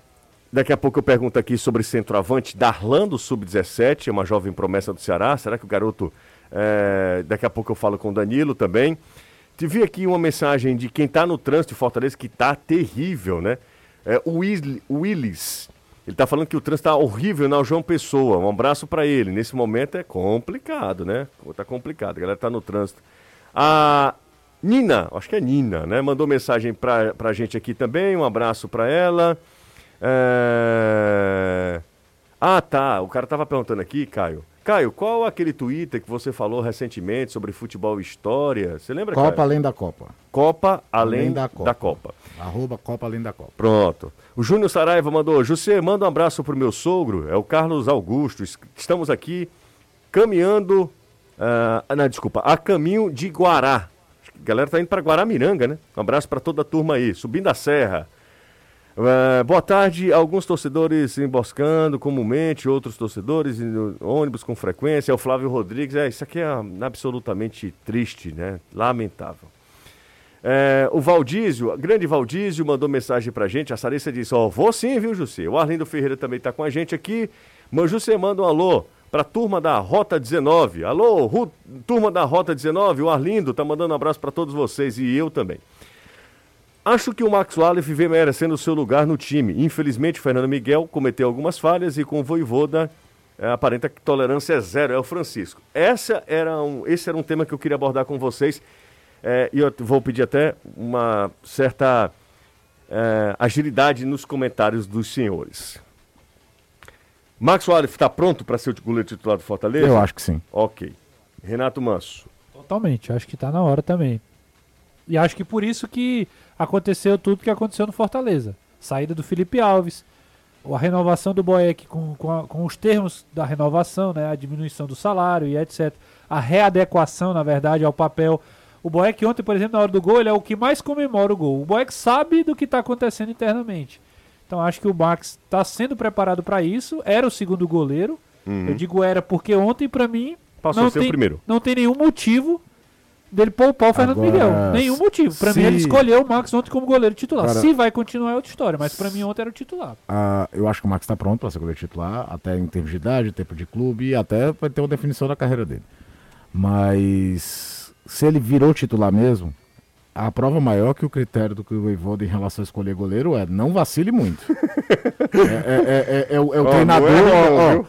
daqui a pouco eu pergunto aqui sobre centroavante Darlando, sub-17, é uma jovem promessa do Ceará. Será que o garoto. é, daqui a pouco eu falo com o Danilo também. Tive aqui uma mensagem de quem tá no trânsito de Fortaleza que tá terrível, né? É, o Willis, ele tá falando que o trânsito tá horrível na João Pessoa. Um abraço para ele. Nesse momento é complicado, né? Tá complicado. A galera tá no trânsito. A Nina, acho que é Nina, né? Mandou mensagem pra, pra gente aqui também. Um abraço para ela. É... Ah, tá. O cara tava perguntando aqui, Caio. Caio, qual aquele Twitter que você falou recentemente sobre futebol e história? Você lembra, Copa Caio? além da Copa. Copa além, Além da, da Copa. Copa. Arroba Copa além da Copa. Pronto. O Júnior Saraiva mandou, José, manda um abraço pro meu sogro, é o Carlos Augusto. Es- Estamos aqui caminhando, ah, não, desculpa, a caminho de Guará. A galera tá indo para Guaramiranga, né? Um abraço para toda a turma aí, subindo a serra. Ah, boa tarde, alguns torcedores emboscando comumente, outros torcedores no ônibus com frequência. É o Flávio Rodrigues. É, isso aqui é absolutamente triste, né? Lamentável. É, o Valdísio, grande Valdísio, mandou mensagem pra gente. A Sarissa disse: Ó, vou sim, viu, José? O Arlindo Ferreira também tá com a gente aqui. José manda um alô pra turma da Rota 19. Alô, Ru- turma da Rota 19. O Arlindo tá mandando um abraço pra todos vocês e eu também. Acho que o Max Wallace vem merecendo o seu lugar no time. Infelizmente, o Fernando Miguel cometeu algumas falhas e com o Voivoda é, aparenta que tolerância é zero. É o Francisco. Essa era um, esse era um tema que eu queria abordar com vocês. É, e eu vou pedir até uma certa é, agilidade nos comentários dos senhores. Max Wallace está pronto para ser o goleiro titular do Fortaleza? Eu acho que sim. Ok. Renato Manso. Totalmente, acho que tá na hora também. E acho que por isso que aconteceu tudo que aconteceu no Fortaleza. Saída do Felipe Alves, a renovação do Boeck com, com, a- com os termos da renovação, né, a diminuição do salário e etc. A readequação, na verdade, ao papel. O Boeck ontem, por exemplo, na hora do gol, ele é o que mais comemora o gol. O Boeck sabe do que está acontecendo internamente. Então acho que o Max está sendo preparado para isso. Era o segundo goleiro. Eu digo era porque ontem, para mim, Uhum. Passou não a ser o tem, primeiro. não tem nenhum motivo dele poupar o Fernando Agora, Miguel. Nenhum motivo. Pra se- mim, ele escolheu o Max ontem como goleiro titular. Cara- Se vai continuar é outra história, mas pra mim ontem era o titular. Ah, eu acho que o Max está pronto para ser goleiro titular, até em termos de idade, tempo de clube e até para ter uma definição da carreira dele. Mas se ele virou titular mesmo, a prova maior que o critério do que o Voivoda em relação a escolher goleiro é não vacile muito. é, é- é- é o, é o Ó, treinador. não é não, ó?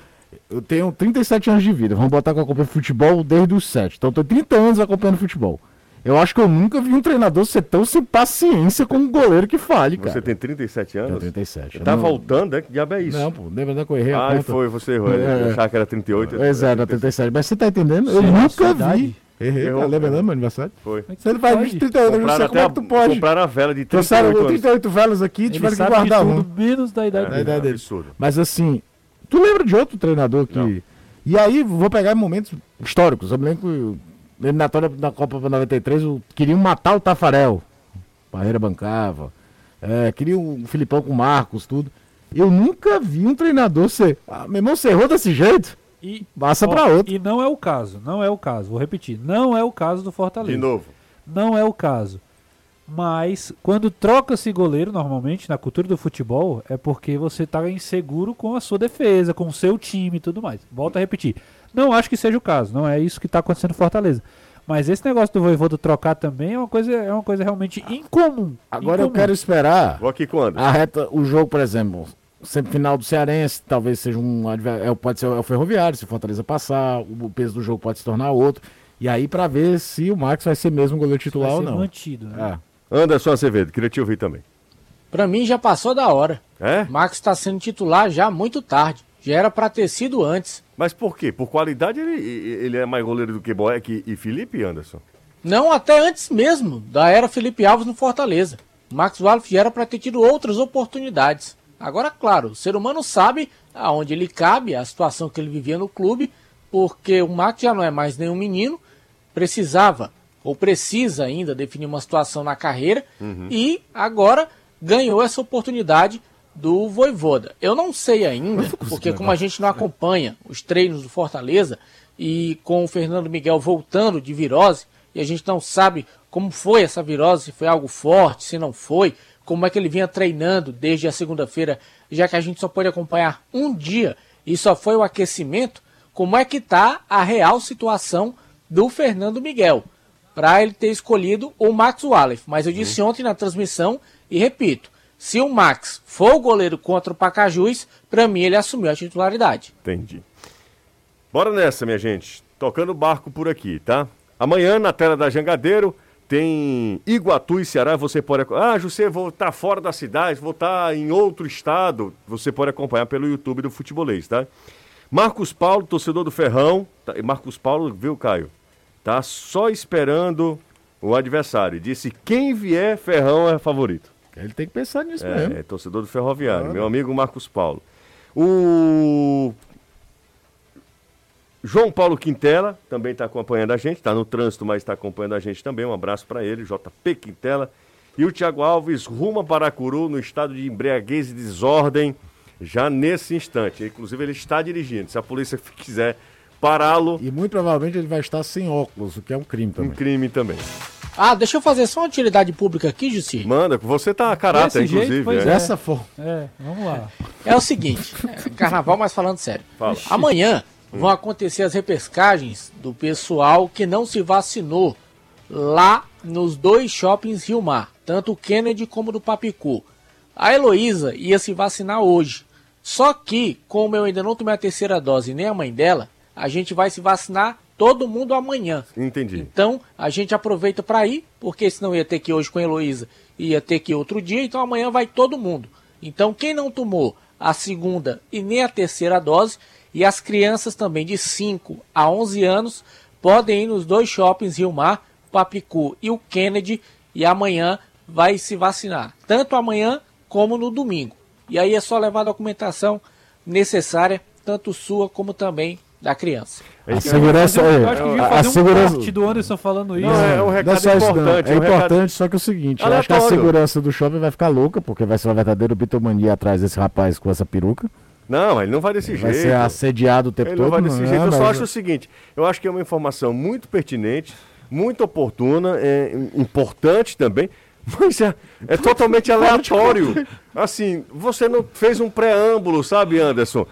Eu tenho 37 anos de vida, vamos botar que eu acompanho futebol desde os 7. Então eu tô 30 anos acompanhando futebol. Eu acho que eu nunca vi um treinador ser tão sem paciência com um goleiro que fale, cara. Você tem 37 Tenho anos? 37. Tá não- voltando, né? Que diabo é isso? Não, pô, lembra da que eu errei Ah, conta? foi, você errou. É. Eu achava que era 38. Pois é, na 37. Mas você tá entendendo? Eu Sim, nunca vi. Errei, Errou. Lembra não, meu aniversário? Foi. Você não faz Pode. 20, 38 anos, não sei como é que tu pode. compraram a vela de 38 Trouxeram anos. 38 velas aqui, tiveram que guardar um. menos da idade É, dele. Da idade dele. absurdo. Mas assim, tu lembra de outro treinador que. Não. E aí, vou pegar em momentos históricos. Eu me lembro que na eliminatória da Copa 93 o- queriam matar o Tafarel. Barreira bancava. É, queriam o Filipão com o Marcos, tudo. Eu nunca vi um treinador ser. Ah, meu irmão, você errou desse jeito? E, Passa ó, pra outro. E não é o caso, não é o caso. Vou repetir, não é o caso do Fortaleza. De novo. Não é o caso. Mas quando troca-se goleiro, normalmente, na cultura do futebol, é porque você está inseguro com a sua defesa, com o seu time e tudo mais. Volto a repetir. Não acho que seja o caso, não é isso que está acontecendo no Fortaleza. Mas esse negócio do Voivoda trocar também é uma coisa, é uma coisa realmente incomum. Agora eu Incomum. quero esperar Vou aqui com o Anderson. a reta, o jogo, por exemplo, semifinal do Cearense, talvez seja um é, pode ser o Ferroviário, se o Fortaleza passar, o peso do jogo pode se tornar outro. E aí pra ver se o Marcos vai ser mesmo goleiro Vai titular ou ser não. mantido. Né? É. Anderson Azevedo, queria te ouvir também. Pra mim já passou da hora. É? Max está sendo titular já muito tarde. Já era pra ter sido antes. Mas por quê? Por qualidade ele, ele é mais goleiro do que Boeck e Felipe, Anderson? Não até antes mesmo da era Felipe Alves no Fortaleza. Max Wallace já era para ter tido outras oportunidades. Agora, claro, o ser humano sabe aonde ele cabe, a situação que ele vivia no clube, porque o Max já não é mais nenhum menino, precisava ou precisa ainda definir uma situação na carreira e agora ganhou essa oportunidade do Voivoda. Eu não sei ainda, porque como a gente não acompanha os treinos do Fortaleza e com o Fernando Miguel voltando de virose, e a gente não sabe como foi essa virose, se foi algo forte, se não foi, como é que ele vinha treinando desde a segunda-feira, já que a gente só pode acompanhar um dia e só foi o aquecimento, como é que está a real situação do Fernando Miguel. Para ele ter escolhido o Max Wallace. Mas eu disse ontem na transmissão e repito: se o Max for o goleiro contra o Pacajus, para mim ele assumiu a titularidade. Entendi. Bora nessa, minha gente. Tocando barco por aqui, tá? Amanhã, na tela da Jangadeiro, tem Iguatu e Ceará. Você pode. Ah, José, vou estar fora da cidade, vou estar em outro estado. Você pode acompanhar pelo YouTube do Futebolês, tá? Marcos Paulo, torcedor do Ferrão. Tá, Marcos Paulo, viu, Caio? Tá só esperando o adversário. Disse: quem vier, Ferrão é favorito. Ele tem que pensar nisso É, mesmo. é torcedor do Ferroviário, meu amigo Marcos Paulo. O João Paulo Quintela também está acompanhando a gente, está no trânsito, mas está acompanhando a gente também. Um abraço para ele, JP Quintela. E o Thiago Alves rumo a Paracuru, no estado de embriaguez e desordem, já nesse instante. Inclusive, ele está dirigindo. Se a polícia quiser pará-lo, E muito provavelmente ele vai estar sem óculos, o que é um crime um também. crime também. Ah, deixa eu fazer só uma utilidade pública aqui, Jussi. Manda, você tá a caráter, Desse jeito, inclusive. pois é. Dessa forma. É, vamos lá. É o seguinte, é, carnaval, mas falando sério. Fala. Amanhã vão acontecer as repescagens do pessoal que não se vacinou lá nos dois shoppings Rio Mar, tanto o Kennedy como do Papicu. A Heloísa ia se vacinar hoje. Só que, como eu ainda não tomei a terceira dose nem a mãe dela, a gente vai se vacinar todo mundo amanhã. Entendi. Então, a gente aproveita para ir, porque senão ia ter que ir hoje com a Heloísa, ia ter que ir outro dia, então amanhã vai todo mundo. Então, quem não tomou a segunda e nem a terceira dose, e as crianças também de 5 a 11 anos, podem ir nos dois shoppings Rio Mar, Papicu e o Kennedy, e amanhã vai se vacinar, tanto amanhã como no domingo. E aí é só levar a documentação necessária, tanto sua como também da criança. A segurança. Eu é, acho que devia a, a fazer um segurança. do Anderson falando isso. Não, é um Não recado não. importante, É um recado- importante, só que é o seguinte, eu acho que a segurança do shopping vai ficar louca, porque vai ser uma verdadeira bitomania atrás desse rapaz com essa peruca. Não, ele não vai desse Vai jeito. ser assediado o tempo Ele todo. não vai desse não, jeito. Eu só mas- acho o seguinte: eu acho que é uma informação muito pertinente, muito oportuna, é importante também, mas é, é totalmente aleatório. Assim, você não fez um preâmbulo, sabe, Anderson?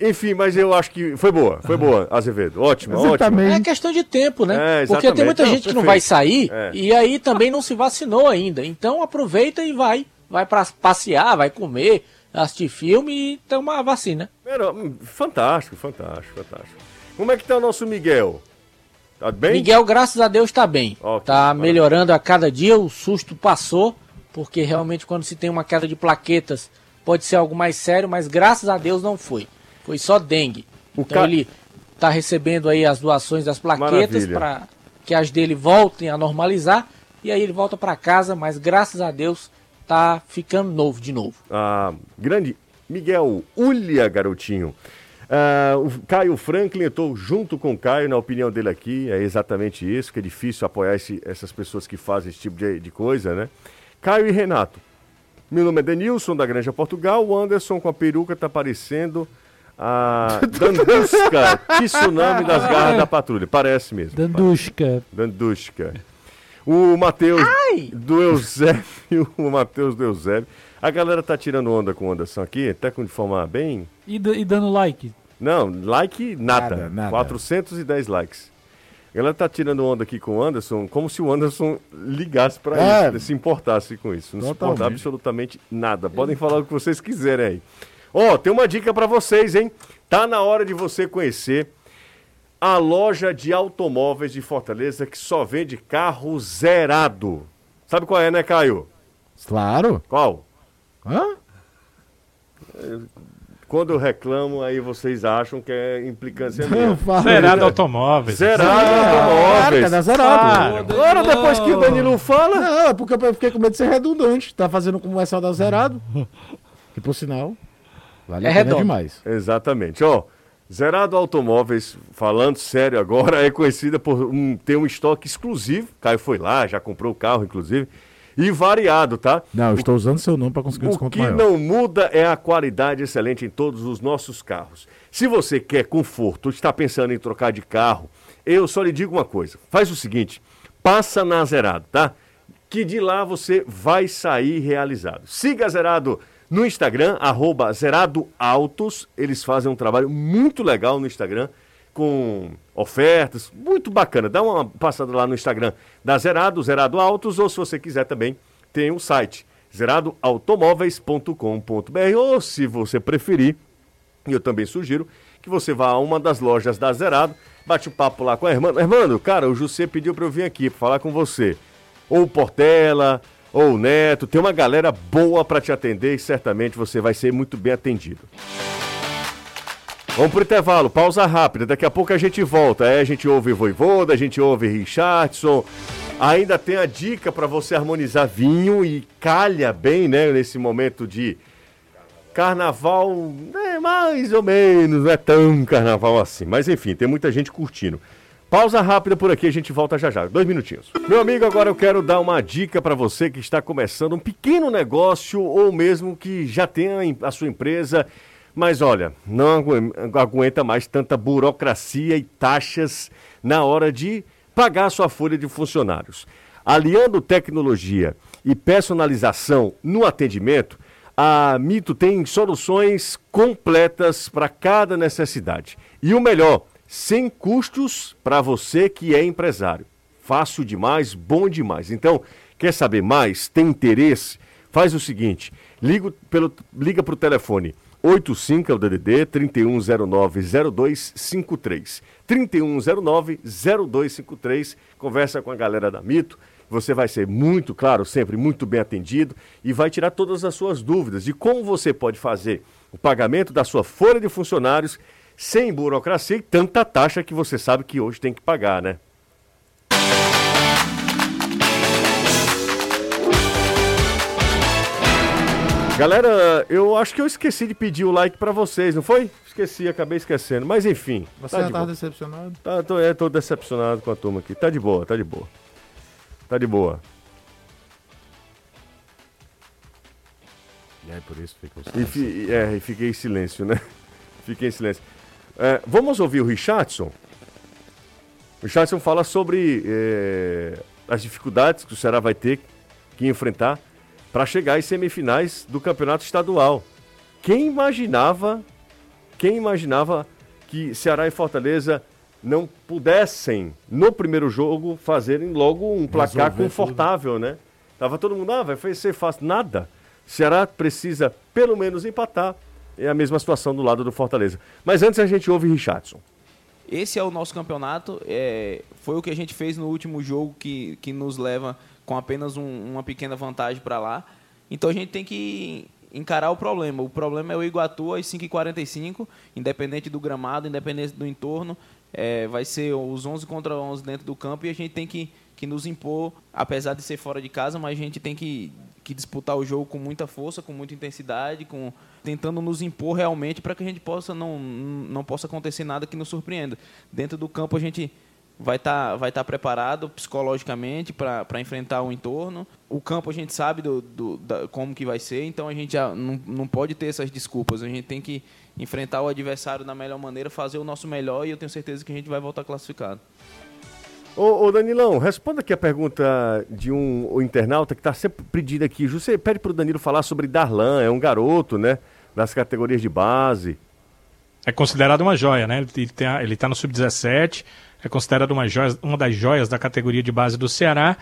Enfim, mas eu acho que foi boa, foi boa, Azevedo. Ótimo, ótimo. É questão de tempo, né? É, Porque tem muita Não, gente que não vai sair É. e aí também não se vacinou ainda. Então aproveita e vai. Vai para passear, vai comer, assistir filme e tomar a vacina. Hum, fantástico, fantástico, fantástico. Como é que tá o nosso Miguel? Tá bem? Miguel, graças a Deus, está bem. Ok, tá maravilha. melhorando a cada dia, o susto passou, porque realmente quando se tem uma queda de plaquetas pode ser algo mais sério, mas graças a Deus não foi. Foi só dengue. O então ca- ele está recebendo aí as doações das plaquetas para que as dele voltem a normalizar e aí ele volta para casa, mas graças a Deus tá ficando novo de novo. Ah, grande Miguel Ulha, garotinho. Ah, o Caio Franklin, eu estou junto com o Caio na opinião dele aqui, é exatamente isso, que é difícil apoiar esse- essas pessoas que fazem esse tipo de, de coisa, né? Caio e Renato. Meu nome é Denilson, da Granja Portugal. O Anderson com a peruca tá parecendo a Dandusca, tsunami das garras da patrulha. Parece mesmo. Dandushka. Dandushka. O Matheus do Eusébio, o Matheus do Eusébio. A galera tá tirando onda com o Anderson aqui, até com de forma bem. E, e dando like. Não, like nada. Nada, nada. 410 likes. A galera tá tirando onda aqui com o Anderson, como se o Anderson ligasse pra É. isso, se importasse com isso. Não se importa Totalmente. absolutamente nada. Podem falar o que vocês quiserem aí. Ó, tem uma dica pra vocês, hein? Tá na hora de você conhecer a loja de automóveis de Fortaleza que só vende carro zerado. Sabe qual é, né, Caio? Claro. Qual? Hã? Quando eu reclamo, aí vocês acham que é implicância Não, minha. fala. Zerado automóveis. Zerado Claro, automóveis. cadê zerado? Claro. Agora, depois que o Danilo fala. Não, é porque eu fiquei com medo de ser redundante. Tá fazendo um comercial da zerado. Que por sinal, vale É a pena demais. Exatamente. Ó, Zerado Automóveis, falando sério agora, é conhecida por um- ter um estoque exclusivo. Caio foi lá, já comprou o carro, inclusive. E variado, tá? Não, eu estou usando seu nome para conseguir um O desconto que maior. não muda é a qualidade excelente em todos os nossos carros. Se você quer conforto, está pensando em trocar de carro, eu só lhe digo uma coisa. Faz o seguinte, passa na Zerado, tá? Que de lá você vai sair realizado. Siga a Zerado no Instagram, arroba Zerado Autos. Eles fazem um trabalho muito legal no Instagram. com ofertas, muito bacana. Dá uma passada lá no Instagram da Zerado, Zerado Autos, ou se você quiser também, tem o site zeradoautomóveis.com.br, ou se você preferir, eu também sugiro que você vá a uma das lojas da Zerado, bate um papo lá com a irmã. Irmão, cara, o José pediu para eu vir aqui falar com você. Ou Portela, ou Neto, tem uma galera boa para te atender e certamente você vai ser muito bem atendido. Vamos pro intervalo, pausa rápida. Daqui a pouco a gente volta. É, a gente ouve Voivoda, a gente ouve Richardson. Ainda tem a dica para você harmonizar vinho e calha bem, né, nesse momento de carnaval, é mais ou menos, não é tão carnaval assim. Mas enfim, tem muita gente curtindo. Pausa rápida por aqui, a gente volta já já. Dois minutinhos. Meu amigo, agora eu quero dar uma dica para você que está começando um pequeno negócio ou mesmo que já tem a sua empresa mas olha, não aguenta mais tanta burocracia e taxas na hora de pagar sua folha de funcionários. Aliando tecnologia e personalização no atendimento, a Mito tem soluções completas para cada necessidade. E o melhor, sem custos para você que é empresário. Fácil demais, bom demais. Então, quer saber mais? Tem interesse? Faz o seguinte: liga para o telefone 85 é o DDD 3109-0253. 3109-0253. Conversa com a galera da Mito. Você vai ser muito, claro, sempre muito bem atendido e vai tirar todas as suas dúvidas de como você pode fazer o pagamento da sua folha de funcionários sem burocracia e tanta taxa que você sabe que hoje tem que pagar, né? Galera, eu acho que eu esqueci de pedir o like pra vocês, não foi? Esqueci, acabei esquecendo. Mas enfim. Você tá já tava decepcionado? Tá, tô, é, tô decepcionado com a turma aqui. Tá de boa, tá de boa. Tá de boa. E aí por isso ficou e, fi, É, e fiquei em silêncio, né? Fiquei em silêncio. É, vamos ouvir o Richardson? O Richardson fala sobre é, as dificuldades que o Ceará vai ter que enfrentar para chegar às semifinais do campeonato estadual. Quem imaginava, quem imaginava que Ceará e Fortaleza não pudessem, no primeiro jogo, fazerem logo um placar Resolver confortável, tudo. né? Tava todo mundo, ah, vai ser fácil. Nada. Ceará precisa pelo menos empatar. É a mesma situação do lado do Fortaleza. Mas antes a gente ouve Richardson. Esse é o nosso campeonato. É, foi o que a gente fez no último jogo que, que nos leva com apenas um, uma pequena vantagem para lá. Então a gente tem que encarar o problema. O problema é o Iguatu às 5h45, independente do gramado, independente do entorno. É, vai ser os 11 contra 11 dentro do campo e a gente tem que, que nos impor, apesar de ser fora de casa, mas a gente tem que, que disputar o jogo com muita força, com muita intensidade, com tentando nos impor realmente para que a gente possa não, não possa acontecer nada que nos surpreenda. Dentro do campo a gente vai estar tá, vai tá preparado psicologicamente para enfrentar o entorno. O campo a gente sabe do, do da, como que vai ser, então a gente já não, não pode ter essas desculpas. A gente tem que enfrentar o adversário da melhor maneira, fazer o nosso melhor e eu tenho certeza que a gente vai voltar classificado. Ô, ô Danilão, responda aqui a pergunta de um internauta que está sempre pedindo aqui. Você pede para o Danilo falar sobre Darlan, é um garoto, né? Das categorias de base. É considerado uma joia, né? Ele está no sub-17, é considerado uma, joia, uma das joias da categoria de base do Ceará.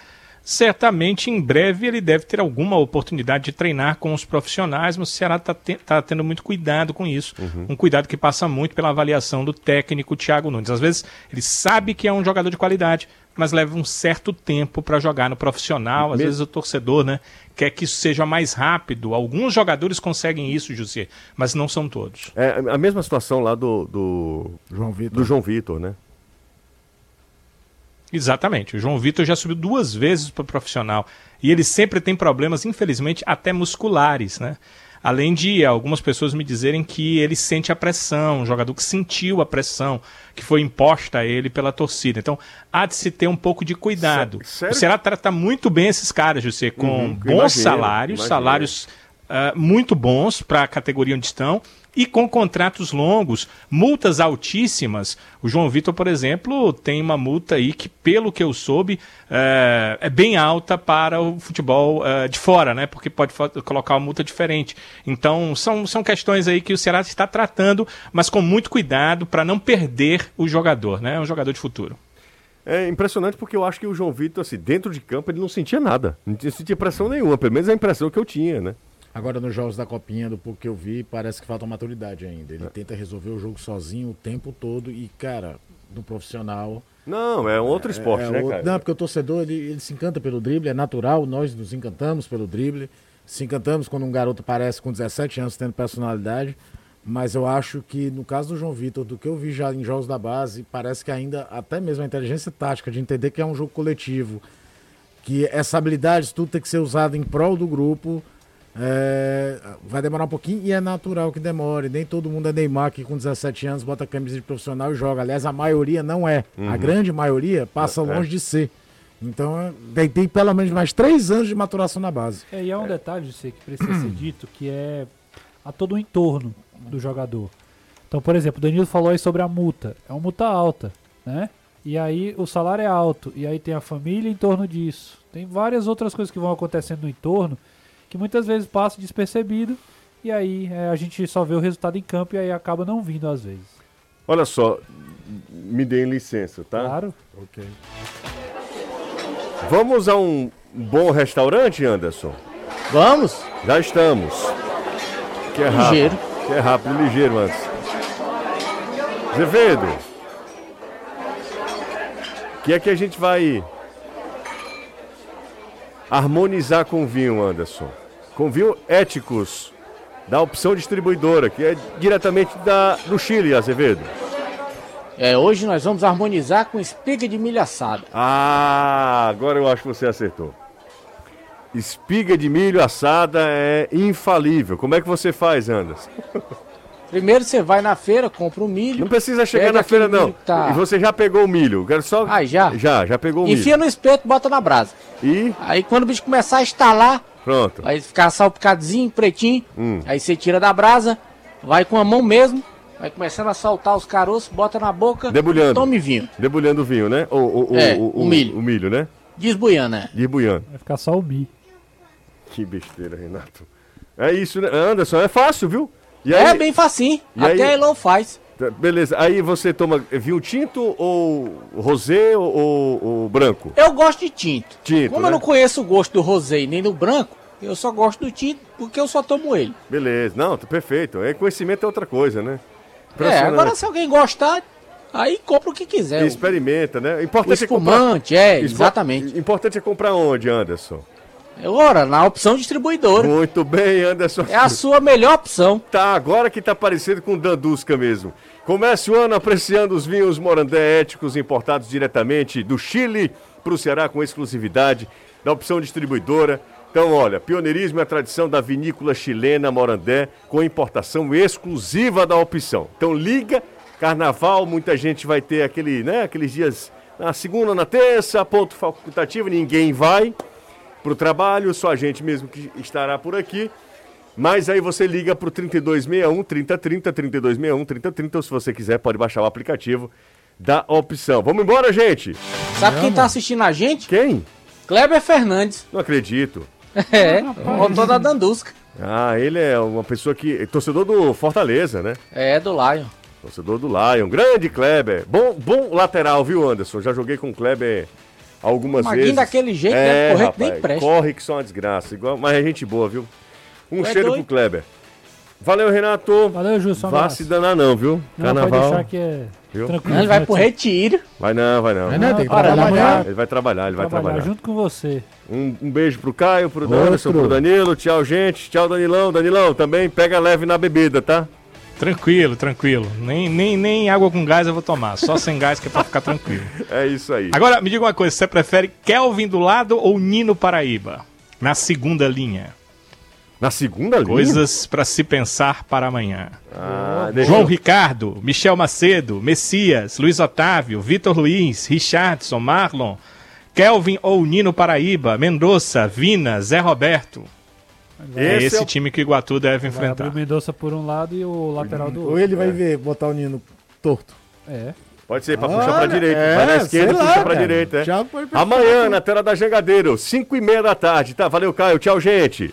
Certamente em breve ele deve ter alguma oportunidade de treinar com os profissionais, mas o Ceará está te, tá tendo muito cuidado com isso. Uhum. Um cuidado que passa muito pela avaliação do técnico Thiago Nunes. Às vezes ele sabe que é um jogador de qualidade, mas leva um certo tempo para jogar no profissional. Às vezes o torcedor né, quer que isso seja mais rápido. Alguns jogadores conseguem isso, José, mas não são todos. É a mesma situação lá do, do João Vitor, do João Vitor né? Exatamente. O João Vitor já subiu duas vezes para o profissional. E ele sempre tem problemas, infelizmente, até musculares, né? Além de algumas pessoas me dizerem que ele sente a pressão, um jogador que sentiu a pressão que foi imposta a ele pela torcida. Então, há de se ter um pouco de cuidado. Sério? O Ceará trata muito bem esses caras, José, com uhum, bons imagino, salários, imagino. salários ah, muito bons para a categoria onde estão e com contratos longos, multas altíssimas. O João Vitor, por exemplo, tem uma multa aí que, pelo que eu soube, eh, é bem alta para o futebol eh, de fora, né? Porque pode colocar uma multa diferente. Então, são, são questões aí que o Ceará está tratando, mas com muito cuidado para não perder o jogador, né? É um jogador de futuro. É impressionante porque eu acho que o João Vitor, assim, dentro de campo, ele não sentia nada. Não sentia pressão nenhuma, pelo menos a impressão que eu tinha, né? Agora nos jogos da Copinha, do pouco que eu vi, parece que falta maturidade ainda. É. Ele tenta resolver o jogo sozinho o tempo todo e, cara, no profissional. Não, é um outro esporte, é né, outro- cara? Não, porque o torcedor ele, ele se encanta pelo drible, é natural, nós nos encantamos pelo drible. Se encantamos quando um garoto aparece com 17 anos tendo personalidade. Mas eu acho que no caso do João Vitor, do que eu vi já em jogos da base, parece que ainda, até mesmo a inteligência tática de entender que é um jogo coletivo, que essa habilidade tudo tem que ser usado em prol do grupo. É, vai demorar um pouquinho e é natural que demore. Nem todo mundo é Neymar que com 17 anos bota a camisa de profissional e joga. Aliás, a maioria não é. A Uhum. grande maioria passa É, é. longe de ser. Então é, tem, tem pelo menos mais três anos de maturação na base. É, e é um detalhe sei, que precisa ser dito, que é a todo o entorno do jogador. Então, por exemplo, o Danilo falou aí sobre a multa. É uma multa alta, né? E aí o salário é alto, e aí tem a família em torno disso. Tem várias outras coisas que vão acontecendo no entorno que muitas vezes passa despercebido e aí é, a gente só vê o resultado em campo e aí acaba não vindo às vezes. Olha só, me deem licença, tá? Claro. Ok. Vamos a um bom restaurante, Anderson? Vamos? Já estamos. Que é rápido. Ligeiro. Que é rápido, ligeiro antes. Azevedo. Que é que a gente vai harmonizar com vinho, Anderson? Com vinho éticos da opção distribuidora, que é diretamente da, do Chile, Azevedo. É, hoje nós vamos harmonizar com espiga de milho assada. Ah, agora eu acho que você acertou. Espiga de milho assada é infalível. Como é que você faz, Anderson? Primeiro você vai na feira, compra o milho. Não precisa chegar na feira, não. Tá... E você já pegou o milho. Quero só. Ah, já? Já, já pegou o Enfia milho. no espeto, bota na brasa. E Aí quando o bicho começar a estalar, pronto. vai ficar salpicadinho, pretinho. Hum. Aí você tira da brasa, vai com a mão mesmo, vai começando a saltar os caroços, bota na boca. Debulhando. Tome vinho. Debulhando o vinho, né? O, o, o, É, o, o milho. O milho, né? Desbuiando, né? Debulhando. Vai ficar só o mi. Que besteira, Renato. É isso, né? Anderson, é fácil, viu? E É bem facinho. E Até aí- a Elon faz. Tá, Beleza. Aí você toma vinho tinto ou rosé ou, ou- ou branco? Eu gosto de tinto. Tinto, Como né? eu não conheço o gosto do rosé e nem do branco, eu só gosto do tinto porque eu só tomo ele. Beleza. Não, tá perfeito. É, conhecimento é outra coisa, né? É, agora se alguém gostar, aí compra o que quiser. Experimenta, né? O Importante espumante, é é, comprar... exatamente. Importante é comprar onde, Anderson? Ora, na opção distribuidora. Muito bem, Anderson. É a sua melhor opção. Tá, agora que tá parecido com Dandusca mesmo. Comece o ano apreciando os vinhos Morandé éticos importados diretamente do Chile para o Ceará com exclusividade da opção distribuidora. Então, olha, pioneirismo e a tradição da vinícola chilena Morandé com importação exclusiva da opção. Então, liga, carnaval, muita gente vai ter aquele, né, aqueles dias na segunda, na terça, ponto facultativo, ninguém vai para o trabalho, só a gente mesmo que estará por aqui. Mas aí você liga pro 3261 3030, 3261 3030, ou se você quiser pode baixar o aplicativo da opção. Vamos embora, gente? Sabe quem tá assistindo a gente? Quem? Kleber Fernandes. Não acredito. É, o motor da Dandusca. Ah, ele é uma pessoa que. torcedor do Fortaleza, né? É, do Lion. Torcedor do Lion. Grande Kleber. Bom, bom lateral, viu, Anderson? Já joguei com o Kleber algumas Maguinho vezes. daquele jeito, é, deve correr que rapaz, nem presta. Corre que só uma desgraça. Igual, mas é gente boa, viu? Um é cheiro doido? pro Kleber. Valeu, Renato. Valeu, Júlio. Um Vá se danar não, viu? Não, Carnaval. pode deixar que é Viu? tranquilo. Ele vai né, pro retiro. Vai não, vai não. Vai não, tem que Ora, trabalhar. Ele vai trabalhar, ele vai Trabalhar trabalhar. junto com você. Um, um beijo pro Caio, pro. Anderson, pro Danilo. Tchau, gente. Tchau, Danilão. Danilão, também pega leve na bebida, tá? Tranquilo, tranquilo. Nem, nem, nem água com gás eu vou tomar. Só sem gás que é pra ficar tranquilo. É isso aí. Agora, me diga uma coisa. Você prefere Kelvin do lado ou Nino Paraíba? Na segunda linha. Na segunda linha? Coisas pra se pensar para amanhã. Ah, João eu- Ricardo, Michel Macedo, Messias, Luiz Otávio, Vitor Luiz, Richardson, Marlon, Kelvin ou Nino Paraíba, Mendonça, Vina, Zé Roberto. É Esse esse é o- time que o Iguatu deve Vai abrir enfrentar. o Mendonça por um lado e o lateral do outro. Ou ele vai ver, botar o Nino torto. É. Pode ser, pra Olha, puxar pra direita. é, vai na esquerda e puxa cara. direita. É. Amanhã, na tela da Jangadeiro, 5 e meia da tarde. Tá, valeu, Caio. Tchau, gente.